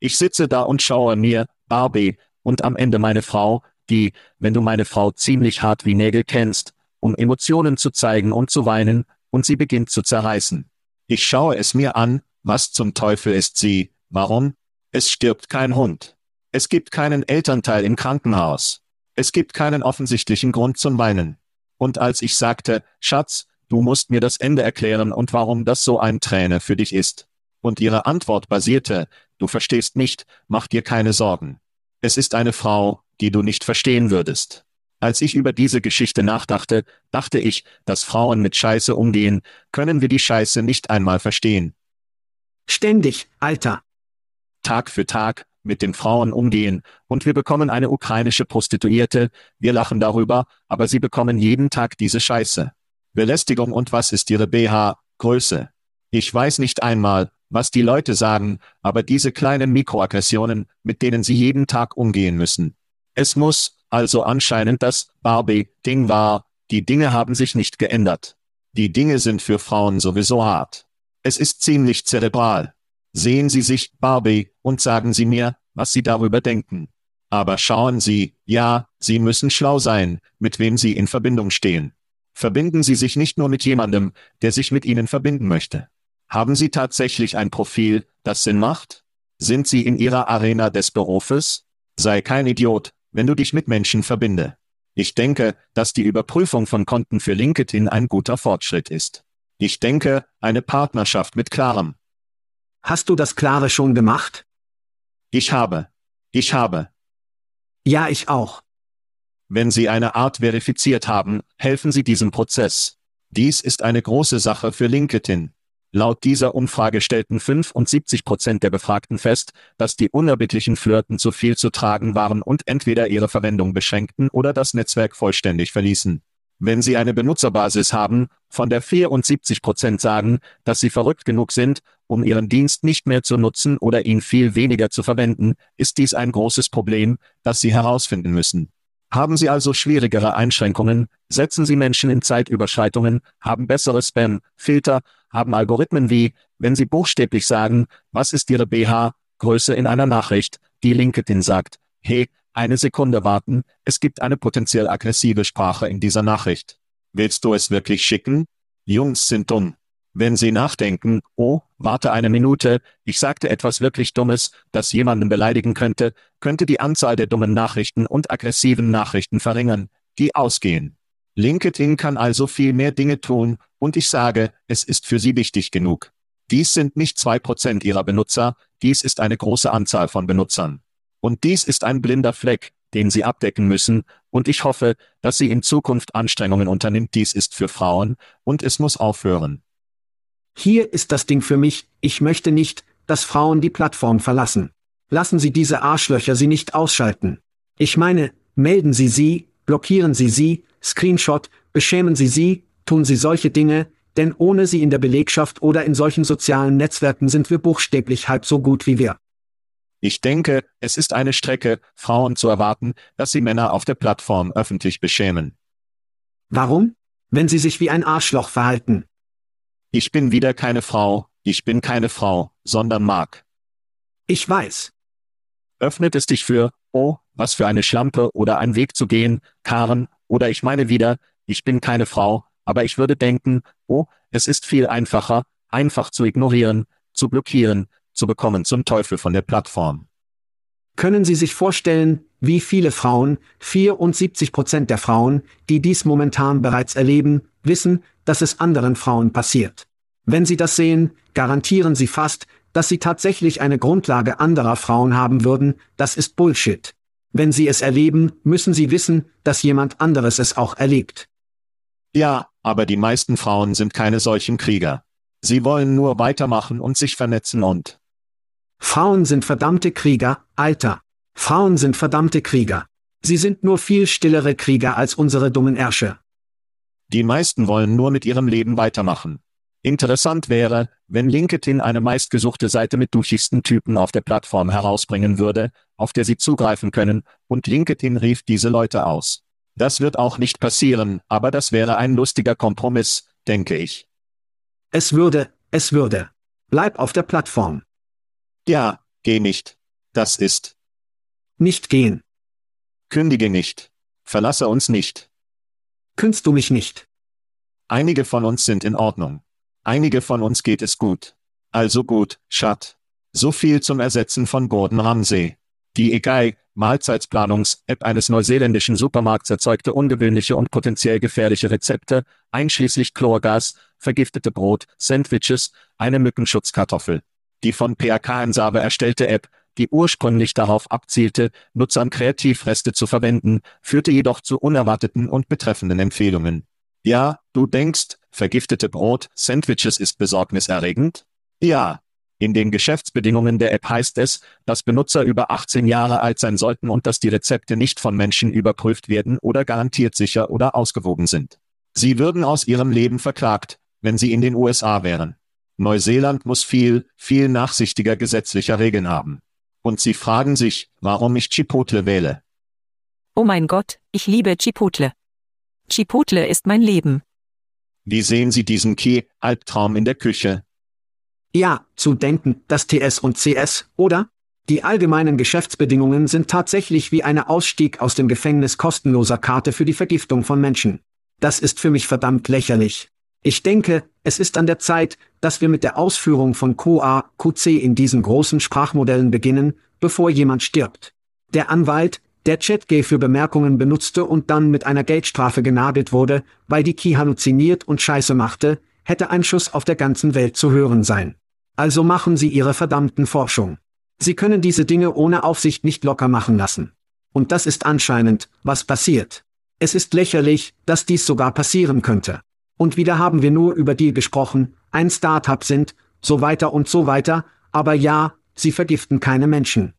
Ich sitze da und schaue mir, Barbie, und am Ende meine Frau, die, wenn du meine Frau ziemlich hart wie Nägel kennst, um Emotionen zu zeigen und zu weinen, und sie beginnt zu zerreißen. Ich schaue es mir an, was zum Teufel ist sie? Warum? Es stirbt kein Hund. Es gibt keinen Elternteil im Krankenhaus. Es gibt keinen offensichtlichen Grund zum Weinen. Und als ich sagte, Schatz, du musst mir das Ende erklären und warum das so ein Träne für dich ist. Und ihre Antwort basierte, du verstehst nicht, mach dir keine Sorgen. Es ist eine Frau, die du nicht verstehen würdest. Als ich über diese Geschichte nachdachte, dachte ich, dass Frauen mit Scheiße umgehen, können wir die Scheiße nicht einmal verstehen. Ständig, Alter. Tag für Tag, mit den Frauen umgehen, und wir bekommen eine ukrainische Prostituierte, wir lachen darüber, aber sie bekommen jeden Tag diese Scheiße. Belästigung und was ist ihre BH, Größe? Ich weiß nicht einmal, was die Leute sagen, aber diese kleinen Mikroaggressionen, mit denen sie jeden Tag umgehen müssen. Es muss, also anscheinend das Barbie-Ding war, die Dinge haben sich nicht geändert. Die Dinge sind für Frauen sowieso hart. Es ist ziemlich zerebral. Sehen Sie sich, Barbie, und sagen Sie mir, was Sie darüber denken. Aber schauen Sie, ja, Sie müssen schlau sein, mit wem Sie in Verbindung stehen. Verbinden Sie sich nicht nur mit jemandem, der sich mit Ihnen verbinden möchte. Haben Sie tatsächlich ein Profil, das Sinn macht? Sind Sie in Ihrer Arena des Berufes? Sei kein Idiot, wenn du dich mit Menschen verbinde. Ich denke, dass die Überprüfung von Konten für LinkedIn ein guter Fortschritt ist. Ich denke, eine Partnerschaft mit Klarem. Hast du das Klare schon gemacht? Ich habe. Ich habe. Ja, ich auch. Wenn Sie eine Art verifiziert haben, helfen Sie diesem Prozess. Dies ist eine große Sache für LinkedIn. Laut dieser Umfrage stellten 75 Prozent der Befragten fest, dass die unerbittlichen Flirten zu viel zu tragen waren und entweder ihre Verwendung beschränkten oder das Netzwerk vollständig verließen. Wenn Sie eine Benutzerbasis haben, von der 74 Prozent sagen, dass sie verrückt genug sind, um Ihren Dienst nicht mehr zu nutzen oder ihn viel weniger zu verwenden, ist dies ein großes Problem, das Sie herausfinden müssen. Haben Sie also schwierigere Einschränkungen, setzen Sie Menschen in Zeitüberschreitungen, haben bessere Spam-Filter, haben Algorithmen wie, wenn Sie buchstäblich sagen, was ist Ihre BH-Größe in einer Nachricht, die LinkedIn sagt, hey, eine Sekunde warten, es gibt eine potenziell aggressive Sprache in dieser Nachricht. Willst du es wirklich schicken? Jungs sind dumm. Wenn sie nachdenken, oh, warte eine Minute, ich sagte etwas wirklich Dummes, das jemanden beleidigen könnte, könnte die Anzahl der dummen Nachrichten und aggressiven Nachrichten verringern, die ausgehen. LinkedIn kann also viel mehr Dinge tun, und ich sage, es ist für sie wichtig genug. Dies sind nicht zwei Prozent ihrer Benutzer, dies ist eine große Anzahl von Benutzern. Und dies ist ein blinder Fleck, den sie abdecken müssen, und ich hoffe, dass sie in Zukunft Anstrengungen unternimmt. Dies ist für Frauen, und es muss aufhören. Hier ist das Ding für mich, ich möchte nicht, dass Frauen die Plattform verlassen. Lassen Sie diese Arschlöcher sie nicht ausschalten. Ich meine, melden Sie sie, blockieren Sie sie, Screenshot, beschämen Sie sie, tun Sie solche Dinge, denn ohne sie in der Belegschaft oder in solchen sozialen Netzwerken sind wir buchstäblich halb so gut wie wir. Ich denke, es ist eine Strecke, Frauen zu erwarten, dass sie Männer auf der Plattform öffentlich beschämen. Warum? Wenn sie sich wie ein Arschloch verhalten. Ich bin wieder keine Frau, ich bin keine Frau, sondern Mark. Ich weiß. Öffnet es dich für, oh, was für eine Schlampe oder ein Weg zu gehen, Karen, oder ich meine wieder, ich bin keine Frau, aber ich würde denken, oh, es ist viel einfacher, einfach zu ignorieren, zu blockieren, zu bekommen zum Teufel von der Plattform. Können Sie sich vorstellen, wie viele Frauen, 74 Prozent der Frauen, die dies momentan bereits erleben, wissen, dass es anderen Frauen passiert? Wenn Sie das sehen, garantieren Sie fast, dass Sie tatsächlich eine Grundlage anderer Frauen haben würden, das ist Bullshit. Wenn Sie es erleben, müssen Sie wissen, dass jemand anderes es auch erlebt. Ja, aber die meisten Frauen sind keine solchen Krieger. Sie wollen nur weitermachen und sich vernetzen und Frauen sind verdammte Krieger, Alter. Frauen sind verdammte Krieger. Sie sind nur viel stillere Krieger als unsere dummen Ärsche. Die meisten wollen nur mit ihrem Leben weitermachen. Interessant wäre, wenn LinkedIn eine meistgesuchte Seite mit duschigsten Typen auf der Plattform herausbringen würde, auf der sie zugreifen können, und LinkedIn rief diese Leute aus. Das wird auch nicht passieren, aber das wäre ein lustiger Kompromiss, denke ich. Es würde, es würde. Bleib auf der Plattform. Ja, geh nicht. Das ist. Nicht gehen. Kündige nicht. Verlasse uns nicht. Künst du mich nicht. Einige von uns sind in Ordnung. Einige von uns geht es gut. Also gut, Schat. So viel zum Ersetzen von Gordon Ramsay. Die EGAI, Mahlzeitsplanungs-App eines neuseeländischen Supermarkts erzeugte ungewöhnliche und potenziell gefährliche Rezepte, einschließlich Chlorgas, vergiftete Brot, Sandwiches, eine Mückenschutzkartoffel. Die von PAK in Save erstellte App, die ursprünglich darauf abzielte, Nutzern Kreativreste zu verwenden, führte jedoch zu unerwarteten und betreffenden Empfehlungen. Ja, du denkst, vergiftete Brot, Sandwiches ist besorgniserregend? Ja. In den Geschäftsbedingungen der App heißt es, dass Benutzer über 18 Jahre alt sein sollten und dass die Rezepte nicht von Menschen überprüft werden oder garantiert sicher oder ausgewogen sind. Sie würden aus ihrem Leben verklagt, wenn sie in den USA wären. Neuseeland muss viel, viel nachsichtiger gesetzlicher Regeln haben. Und sie fragen sich, warum ich Chipotle wähle. Oh mein Gott, ich liebe Chipotle. Chipotle ist mein Leben. Wie sehen Sie diesen Key-Albtraum in der Küche? Ja, zu denken, dass TS und CS, oder? Die allgemeinen Geschäftsbedingungen sind tatsächlich wie eine Ausstieg aus dem Gefängnis kostenloser Karte für die Vergiftung von Menschen. Das ist für mich verdammt lächerlich. Ich denke, es ist an der Zeit, dass wir mit der Ausführung von QA, QC in diesen großen Sprachmodellen beginnen, bevor jemand stirbt. Der Anwalt, der ChatGay für Bemerkungen benutzte und dann mit einer Geldstrafe genagelt wurde, weil die Key halluziniert und Scheiße machte, hätte ein Schuss auf der ganzen Welt zu hören sein. Also machen Sie Ihre verdammten Forschung. Sie können diese Dinge ohne Aufsicht nicht locker machen lassen. Und das ist anscheinend, was passiert. Es ist lächerlich, dass dies sogar passieren könnte. Und wieder haben wir nur über die gesprochen, ein Startup sind, so weiter und so weiter, aber ja, sie vergiften keine Menschen.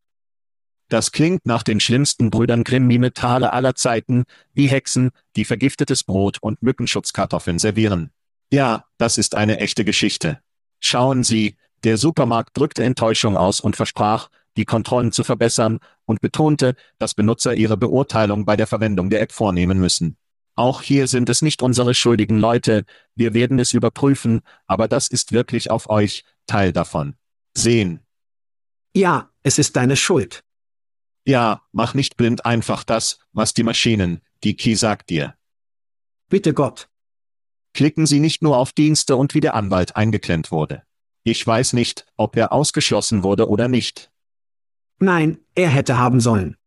Das klingt nach den schlimmsten Brüdern Grimm-Metale aller Zeiten, wie Hexen, die vergiftetes Brot und Mückenschutzkartoffeln servieren. Ja, das ist eine echte Geschichte. Schauen Sie, der Supermarkt drückte Enttäuschung aus und versprach, die Kontrollen zu verbessern, und betonte, dass Benutzer ihre Beurteilung bei der Verwendung der App vornehmen müssen. Auch hier sind es nicht unsere schuldigen Leute, wir werden es überprüfen, aber das ist wirklich auf euch, Teil davon. Sehen. Ja, es ist deine Schuld. Ja, mach nicht blind einfach das, was die Maschinen, die Key sagt dir. Bitte Gott. Klicken Sie nicht nur auf Dienste und wie der Anwalt eingeklemmt wurde. Ich weiß nicht, ob er ausgeschlossen wurde oder nicht. Nein, er hätte haben sollen.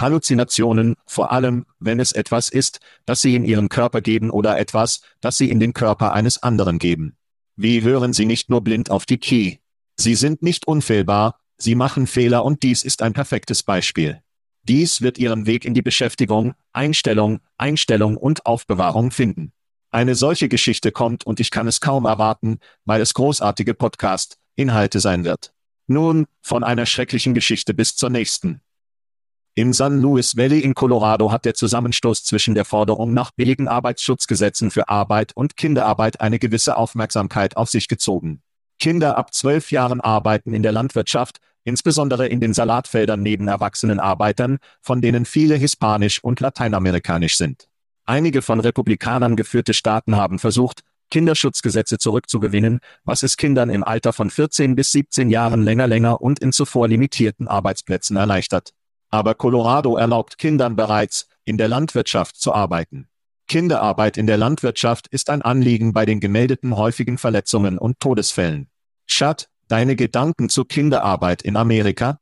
Halluzinationen, vor allem, wenn es etwas ist, das Sie in Ihren Körper geben oder etwas, das Sie in den Körper eines anderen geben. Wie hören Sie nicht nur blind auf die Key? Sie sind nicht unfehlbar, Sie machen Fehler und dies ist ein perfektes Beispiel. Dies wird Ihren Weg in die Beschäftigung, Einstellung, Einstellung und Aufbewahrung finden. Eine solche Geschichte kommt und ich kann es kaum erwarten, weil es großartige Podcast-Inhalte sein wird. Nun, von einer schrecklichen Geschichte bis zur nächsten. Im San Luis Valley in Colorado hat der Zusammenstoß zwischen der Forderung nach billigen Arbeitsschutzgesetzen für Arbeit und Kinderarbeit eine gewisse Aufmerksamkeit auf sich gezogen. Kinder ab zwölf Jahren arbeiten in der Landwirtschaft, insbesondere in den Salatfeldern neben erwachsenen Arbeitern, von denen viele hispanisch und lateinamerikanisch sind. Einige von Republikanern geführte Staaten haben versucht, Kinderschutzgesetze zurückzugewinnen, was es Kindern im Alter von 14 bis 17 Jahren länger länger und in zuvor limitierten Arbeitsplätzen erleichtert. Aber Colorado erlaubt Kindern bereits, in der Landwirtschaft zu arbeiten. Kinderarbeit in der Landwirtschaft ist ein Anliegen bei den gemeldeten häufigen Verletzungen und Todesfällen. Schad, deine Gedanken zu Kinderarbeit in Amerika?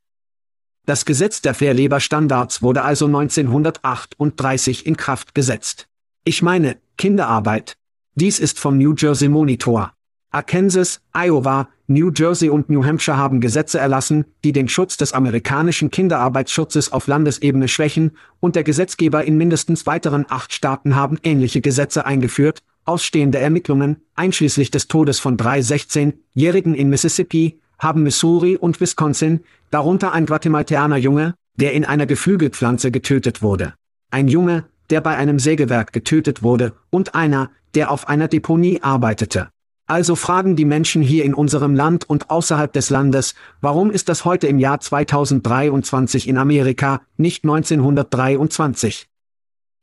Das Gesetz der Fairleber-Standards wurde also 1938 in Kraft gesetzt. Ich meine, Kinderarbeit. Dies ist vom New Jersey Monitor. Arkansas, Iowa, New Jersey und New Hampshire haben Gesetze erlassen, die den Schutz des amerikanischen Kinderarbeitsschutzes auf Landesebene schwächen, und der Gesetzgeber in mindestens weiteren acht Staaten haben ähnliche Gesetze eingeführt, ausstehende Ermittlungen, einschließlich des Todes von drei 16-Jährigen in Mississippi, haben Missouri und Wisconsin, darunter ein Guatemalteaner Junge, der in einer Geflügelpflanze getötet wurde. Ein Junge, der bei einem Sägewerk getötet wurde, und einer, der auf einer Deponie arbeitete. Also fragen die Menschen hier in unserem Land und außerhalb des Landes, warum ist das heute im Jahr 2023 in Amerika, nicht 1923?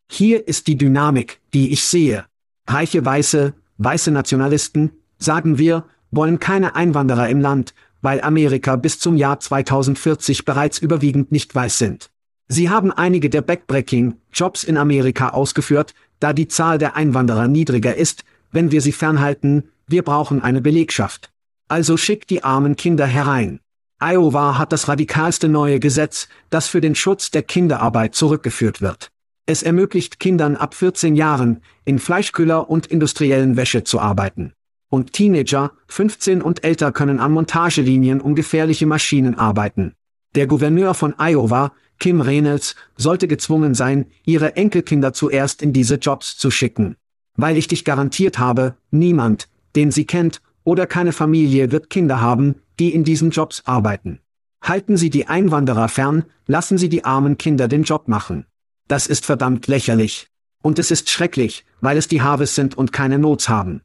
Hier ist die Dynamik, die ich sehe. Reiche Weiße, weiße Nationalisten, sagen wir, wollen keine Einwanderer im Land, weil Amerika bis zum Jahr 2040 bereits überwiegend nicht weiß sind. Sie haben einige der Backbreaking-Jobs in Amerika ausgeführt, da die Zahl der Einwanderer niedriger ist, wenn wir sie fernhalten, wir brauchen eine Belegschaft. Also schickt die armen Kinder herein. Iowa hat das radikalste neue Gesetz, das für den Schutz der Kinderarbeit zurückgeführt wird. Es ermöglicht Kindern ab 14 Jahren, in Fleischkühler und industriellen Wäsche zu arbeiten. Und Teenager, 15 und älter können an Montagelinien um gefährliche Maschinen arbeiten. Der Gouverneur von Iowa, Kim Reynolds, sollte gezwungen sein, ihre Enkelkinder zuerst in diese Jobs zu schicken. Weil ich dich garantiert habe, niemand, den sie kennt, oder keine Familie wird Kinder haben, die in diesen Jobs arbeiten. Halten Sie die Einwanderer fern, lassen Sie die armen Kinder den Job machen. Das ist verdammt lächerlich. Und es ist schrecklich, weil es die Harvests sind und keine Nots haben.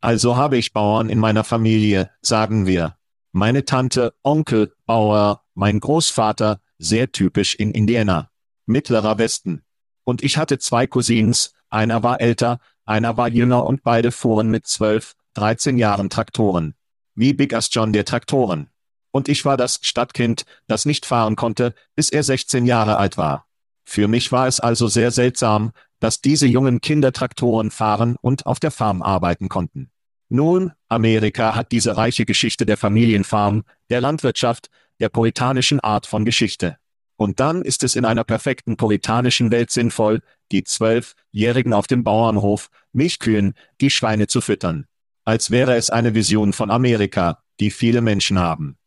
Also habe ich Bauern in meiner Familie, sagen wir. Meine Tante, Onkel, Bauer, mein Großvater, sehr typisch in Indiana. Mittlerer Westen. Und ich hatte zwei Cousins, einer war älter, einer war jünger und beide fuhren mit zwölf, dreizehn Jahren Traktoren. Wie Big as John der Traktoren. Und ich war das Stadtkind, das nicht fahren konnte, bis er 16 Jahre alt war. Für mich war es also sehr seltsam, dass diese jungen Kinder Traktoren fahren und auf der Farm arbeiten konnten. Nun, Amerika hat diese reiche Geschichte der Familienfarm, der Landwirtschaft, der puritanischen Art von Geschichte. Und dann ist es in einer perfekten puritanischen Welt sinnvoll, die Zwölfjährigen auf dem Bauernhof, Milchkühen, die Schweine zu füttern. Als wäre es eine Vision von Amerika, die viele Menschen haben.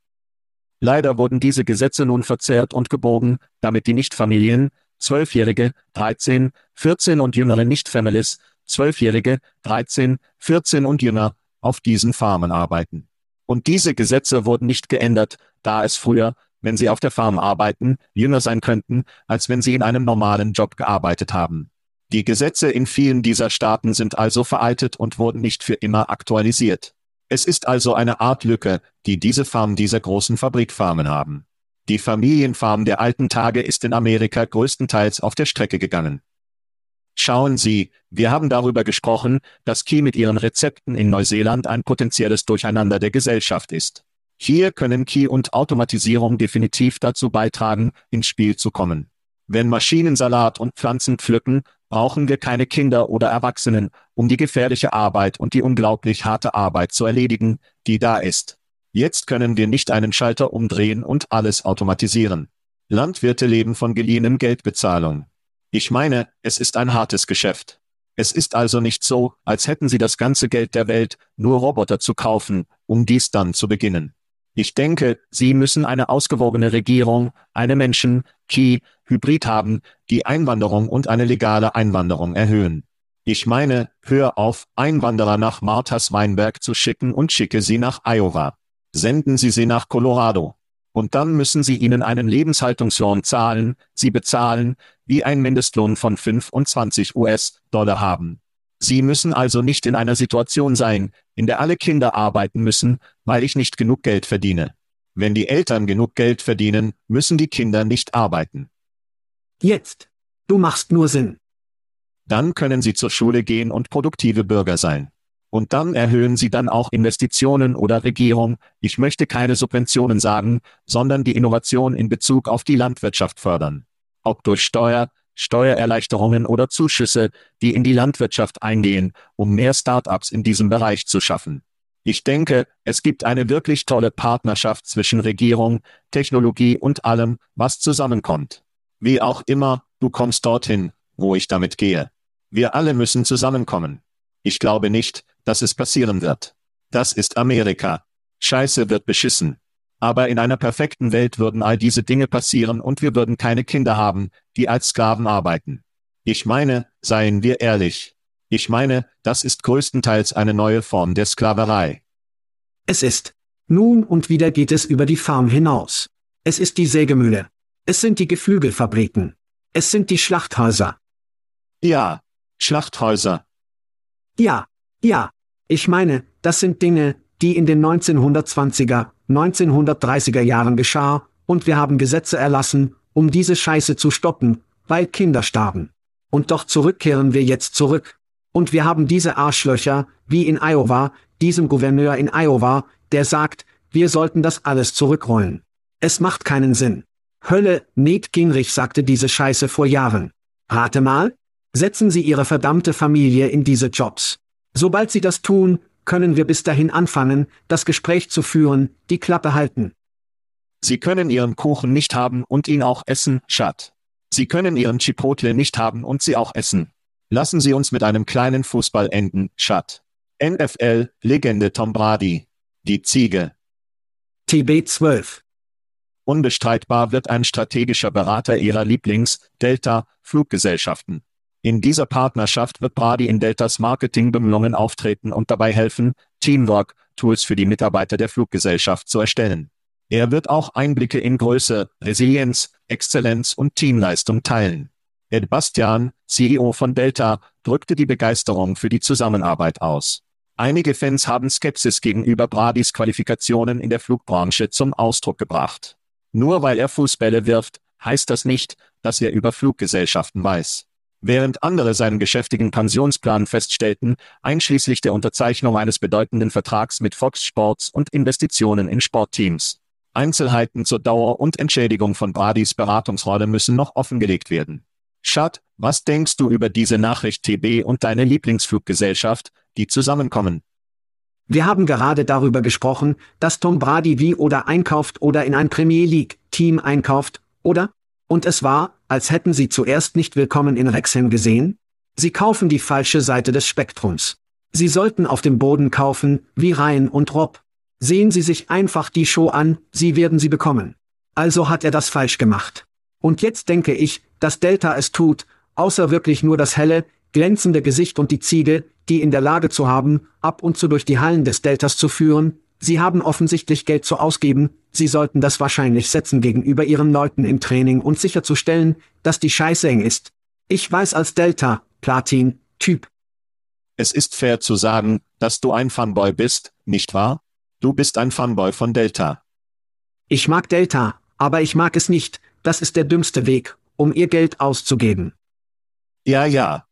Leider wurden diese Gesetze nun verzerrt und gebogen, damit die Nichtfamilien, Zwölfjährige, 13, 14 und jüngere Nicht-Families, Zwölfjährige, 13, 14 und jünger, auf diesen Farmen arbeiten. Und diese Gesetze wurden nicht geändert, da es früher, wenn sie auf der Farm arbeiten, jünger sein könnten, als wenn sie in einem normalen Job gearbeitet haben. Die Gesetze in vielen dieser Staaten sind also veraltet und wurden nicht für immer aktualisiert. Es ist also eine Art Lücke, die diese Farmen dieser großen Fabrikfarmen haben. Die Familienfarm der alten Tage ist in Amerika größtenteils auf der Strecke gegangen. Schauen Sie, wir haben darüber gesprochen, dass Key mit ihren Rezepten in Neuseeland ein potenzielles Durcheinander der Gesellschaft ist. Hier können Key und Automatisierung definitiv dazu beitragen, ins Spiel zu kommen. Wenn Maschinen Salat und Pflanzen pflücken, brauchen wir keine Kinder oder Erwachsenen, um die gefährliche Arbeit und die unglaublich harte Arbeit zu erledigen, die da ist. Jetzt können wir nicht einen Schalter umdrehen und alles automatisieren. Landwirte leben von geliehenem Geldbezahlung. Ich meine, es ist ein hartes Geschäft. Es ist also nicht so, als hätten sie das ganze Geld der Welt, nur Roboter zu kaufen, um dies dann zu beginnen. Ich denke, sie müssen eine ausgewogene Regierung, eine Menschen, Key, Hybrid haben, die Einwanderung und eine legale Einwanderung erhöhen. Ich meine, hör auf, Einwanderer nach Marthas Weinberg zu schicken und schicke sie nach Iowa. Senden Sie sie nach Colorado. Und dann müssen Sie ihnen einen Lebenshaltungslohn zahlen, Sie bezahlen, wie ein Mindestlohn von 25 US-Dollar haben. Sie müssen also nicht in einer Situation sein, in der alle Kinder arbeiten müssen, weil ich nicht genug Geld verdiene. Wenn die Eltern genug Geld verdienen, müssen die Kinder nicht arbeiten. Jetzt. Du machst nur Sinn. Dann können sie zur Schule gehen und produktive Bürger sein. Und dann erhöhen sie dann auch Investitionen oder Regierung, ich möchte keine Subventionen sagen, sondern die Innovation in Bezug auf die Landwirtschaft fördern ob durch Steuer, Steuererleichterungen oder Zuschüsse, die in die Landwirtschaft eingehen, um mehr Start-ups in diesem Bereich zu schaffen. Ich denke, es gibt eine wirklich tolle Partnerschaft zwischen Regierung, Technologie und allem, was zusammenkommt. Wie auch immer, du kommst dorthin, wo ich damit gehe. Wir alle müssen zusammenkommen. Ich glaube nicht, dass es passieren wird. Das ist Amerika. Scheiße wird beschissen. Aber in einer perfekten Welt würden all diese Dinge passieren und wir würden keine Kinder haben, die als Sklaven arbeiten. Ich meine, seien wir ehrlich. Ich meine, das ist größtenteils eine neue Form der Sklaverei. Es ist. Nun und wieder geht es über die Farm hinaus. Es ist die Sägemühle. Es sind die Geflügelfabriken. Es sind die Schlachthäuser. Ja, Schlachthäuser. Ja, ja. Ich meine, das sind Dinge, die in den 1920er, 1930er Jahren geschah, und wir haben Gesetze erlassen, um diese Scheiße zu stoppen, weil Kinder starben. Und doch zurückkehren wir jetzt zurück. Und wir haben diese Arschlöcher, wie in Iowa, diesem Gouverneur in Iowa, der sagt, wir sollten das alles zurückrollen. Es macht keinen Sinn. Hölle, Ned Gingrich sagte diese Scheiße vor Jahren. Rate mal? Setzen Sie Ihre verdammte Familie in diese Jobs. Sobald Sie das tun, können wir bis dahin anfangen, das Gespräch zu führen, die Klappe halten. Sie können Ihren Kuchen nicht haben und ihn auch essen, Schat. Sie können Ihren Chipotle nicht haben und sie auch essen. Lassen Sie uns mit einem kleinen Fußball enden, Schat. NFL, Legende Tom Brady. Die Ziege. TB 12. Unbestreitbar wird ein strategischer Berater ihrer Lieblings-Delta-Fluggesellschaften. In dieser Partnerschaft wird Brady in Deltas Marketingbemühungen auftreten und dabei helfen, Teamwork-Tools für die Mitarbeiter der Fluggesellschaft zu erstellen. Er wird auch Einblicke in Größe, Resilienz, Exzellenz und Teamleistung teilen. Ed Bastian, CEO von Delta, drückte die Begeisterung für die Zusammenarbeit aus. Einige Fans haben Skepsis gegenüber Bradys Qualifikationen in der Flugbranche zum Ausdruck gebracht. Nur weil er Fußbälle wirft, heißt das nicht, dass er über Fluggesellschaften weiß. Während andere seinen geschäftigen Pensionsplan feststellten, einschließlich der Unterzeichnung eines bedeutenden Vertrags mit Fox Sports und Investitionen in Sportteams. Einzelheiten zur Dauer und Entschädigung von Bradys Beratungsrolle müssen noch offengelegt werden. Schad, was denkst du über diese Nachricht TB und deine Lieblingsfluggesellschaft, die zusammenkommen? Wir haben gerade darüber gesprochen, dass Tom Brady wie oder einkauft oder in ein Premier League Team einkauft, oder? Und es war, als hätten Sie zuerst nicht Willkommen in Rexham gesehen? Sie kaufen die falsche Seite des Spektrums. Sie sollten auf dem Boden kaufen, wie Ryan und Rob. Sehen Sie sich einfach die Show an, Sie werden sie bekommen. Also hat er das falsch gemacht. Und jetzt denke ich, dass Delta es tut, außer wirklich nur das helle, glänzende Gesicht und die Ziege, die in der Lage zu haben, ab und zu durch die Hallen des Deltas zu führen, sie haben offensichtlich Geld zu ausgeben, sie sollten das wahrscheinlich setzen gegenüber ihren Leuten im Training und sicherzustellen, dass die Scheiße eng ist. Ich weiß als Delta, Platin, Typ. Es ist fair zu sagen, dass du ein Fanboy bist, nicht wahr? Du bist ein Fanboy von Delta. Ich mag Delta, aber ich mag es nicht, das ist der dümmste Weg, um ihr Geld auszugeben. Ja, ja,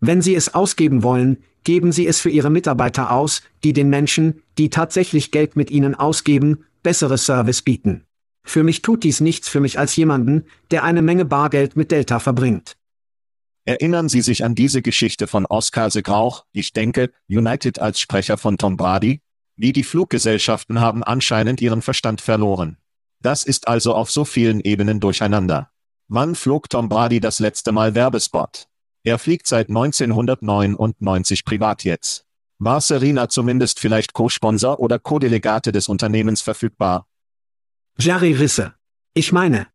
wenn Sie es ausgeben wollen, geben Sie es für Ihre Mitarbeiter aus, die den Menschen, die tatsächlich Geld mit Ihnen ausgeben, bessere Service bieten. Für mich tut dies nichts für mich als jemanden, der eine Menge Bargeld mit Delta verbringt. Erinnern Sie sich an diese Geschichte von Oscar Segrauch, ich denke, United als Sprecher von Tom Brady? Wie die Fluggesellschaften haben anscheinend ihren Verstand verloren. Das ist also auf so vielen Ebenen durcheinander. Wann flog Tom Brady das letzte Mal Werbespot? Er fliegt seit 1999 Privatjets. War Serena zumindest vielleicht Co-Sponsor oder Co-Delegate des Unternehmens verfügbar? Jerry Risse. Ich meine.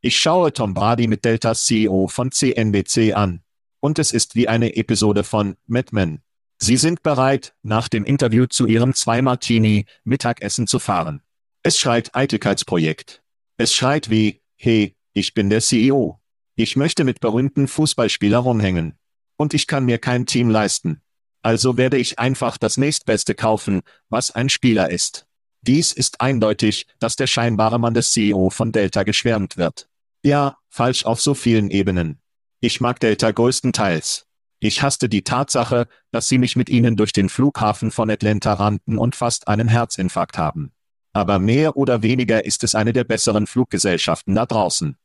Ich schaue Tom Brady mit Deltas CEO von CNBC an. Und es ist wie eine Episode von Mad Men. Sie sind bereit, nach dem Interview zu ihrem Zwei-Martini Mittagessen zu fahren. Es schreit Eitelkeitsprojekt. Es schreit wie, hey, ich bin der CEO. Ich möchte mit berühmten Fußballspielern rumhängen. Und ich kann mir kein Team leisten. Also werde ich einfach das nächstbeste kaufen, was ein Spieler ist. Dies ist eindeutig, dass der scheinbare Mann des CEO von Delta geschwärmt wird. Ja, falsch auf so vielen Ebenen. Ich mag Delta größtenteils. Ich hasste die Tatsache, dass sie mich mit ihnen durch den Flughafen von Atlanta rannten und fast einen Herzinfarkt haben. Aber mehr oder weniger ist es eine der besseren Fluggesellschaften da draußen.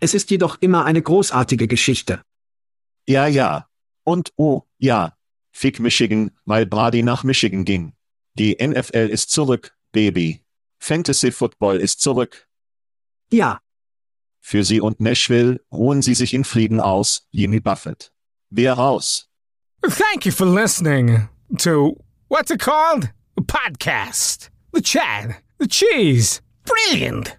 Es ist jedoch immer eine großartige Geschichte. Ja, ja. Und oh, ja. Fick Michigan, weil Brady nach Michigan ging. Die NFL ist zurück, Baby. Fantasy Football ist zurück. Ja. Für Sie und Nashville ruhen Sie sich in Frieden aus, Jimmy Buffett. Wer raus? Thank you for listening to what's it called? A podcast. The Chad. The Cheese. Brilliant.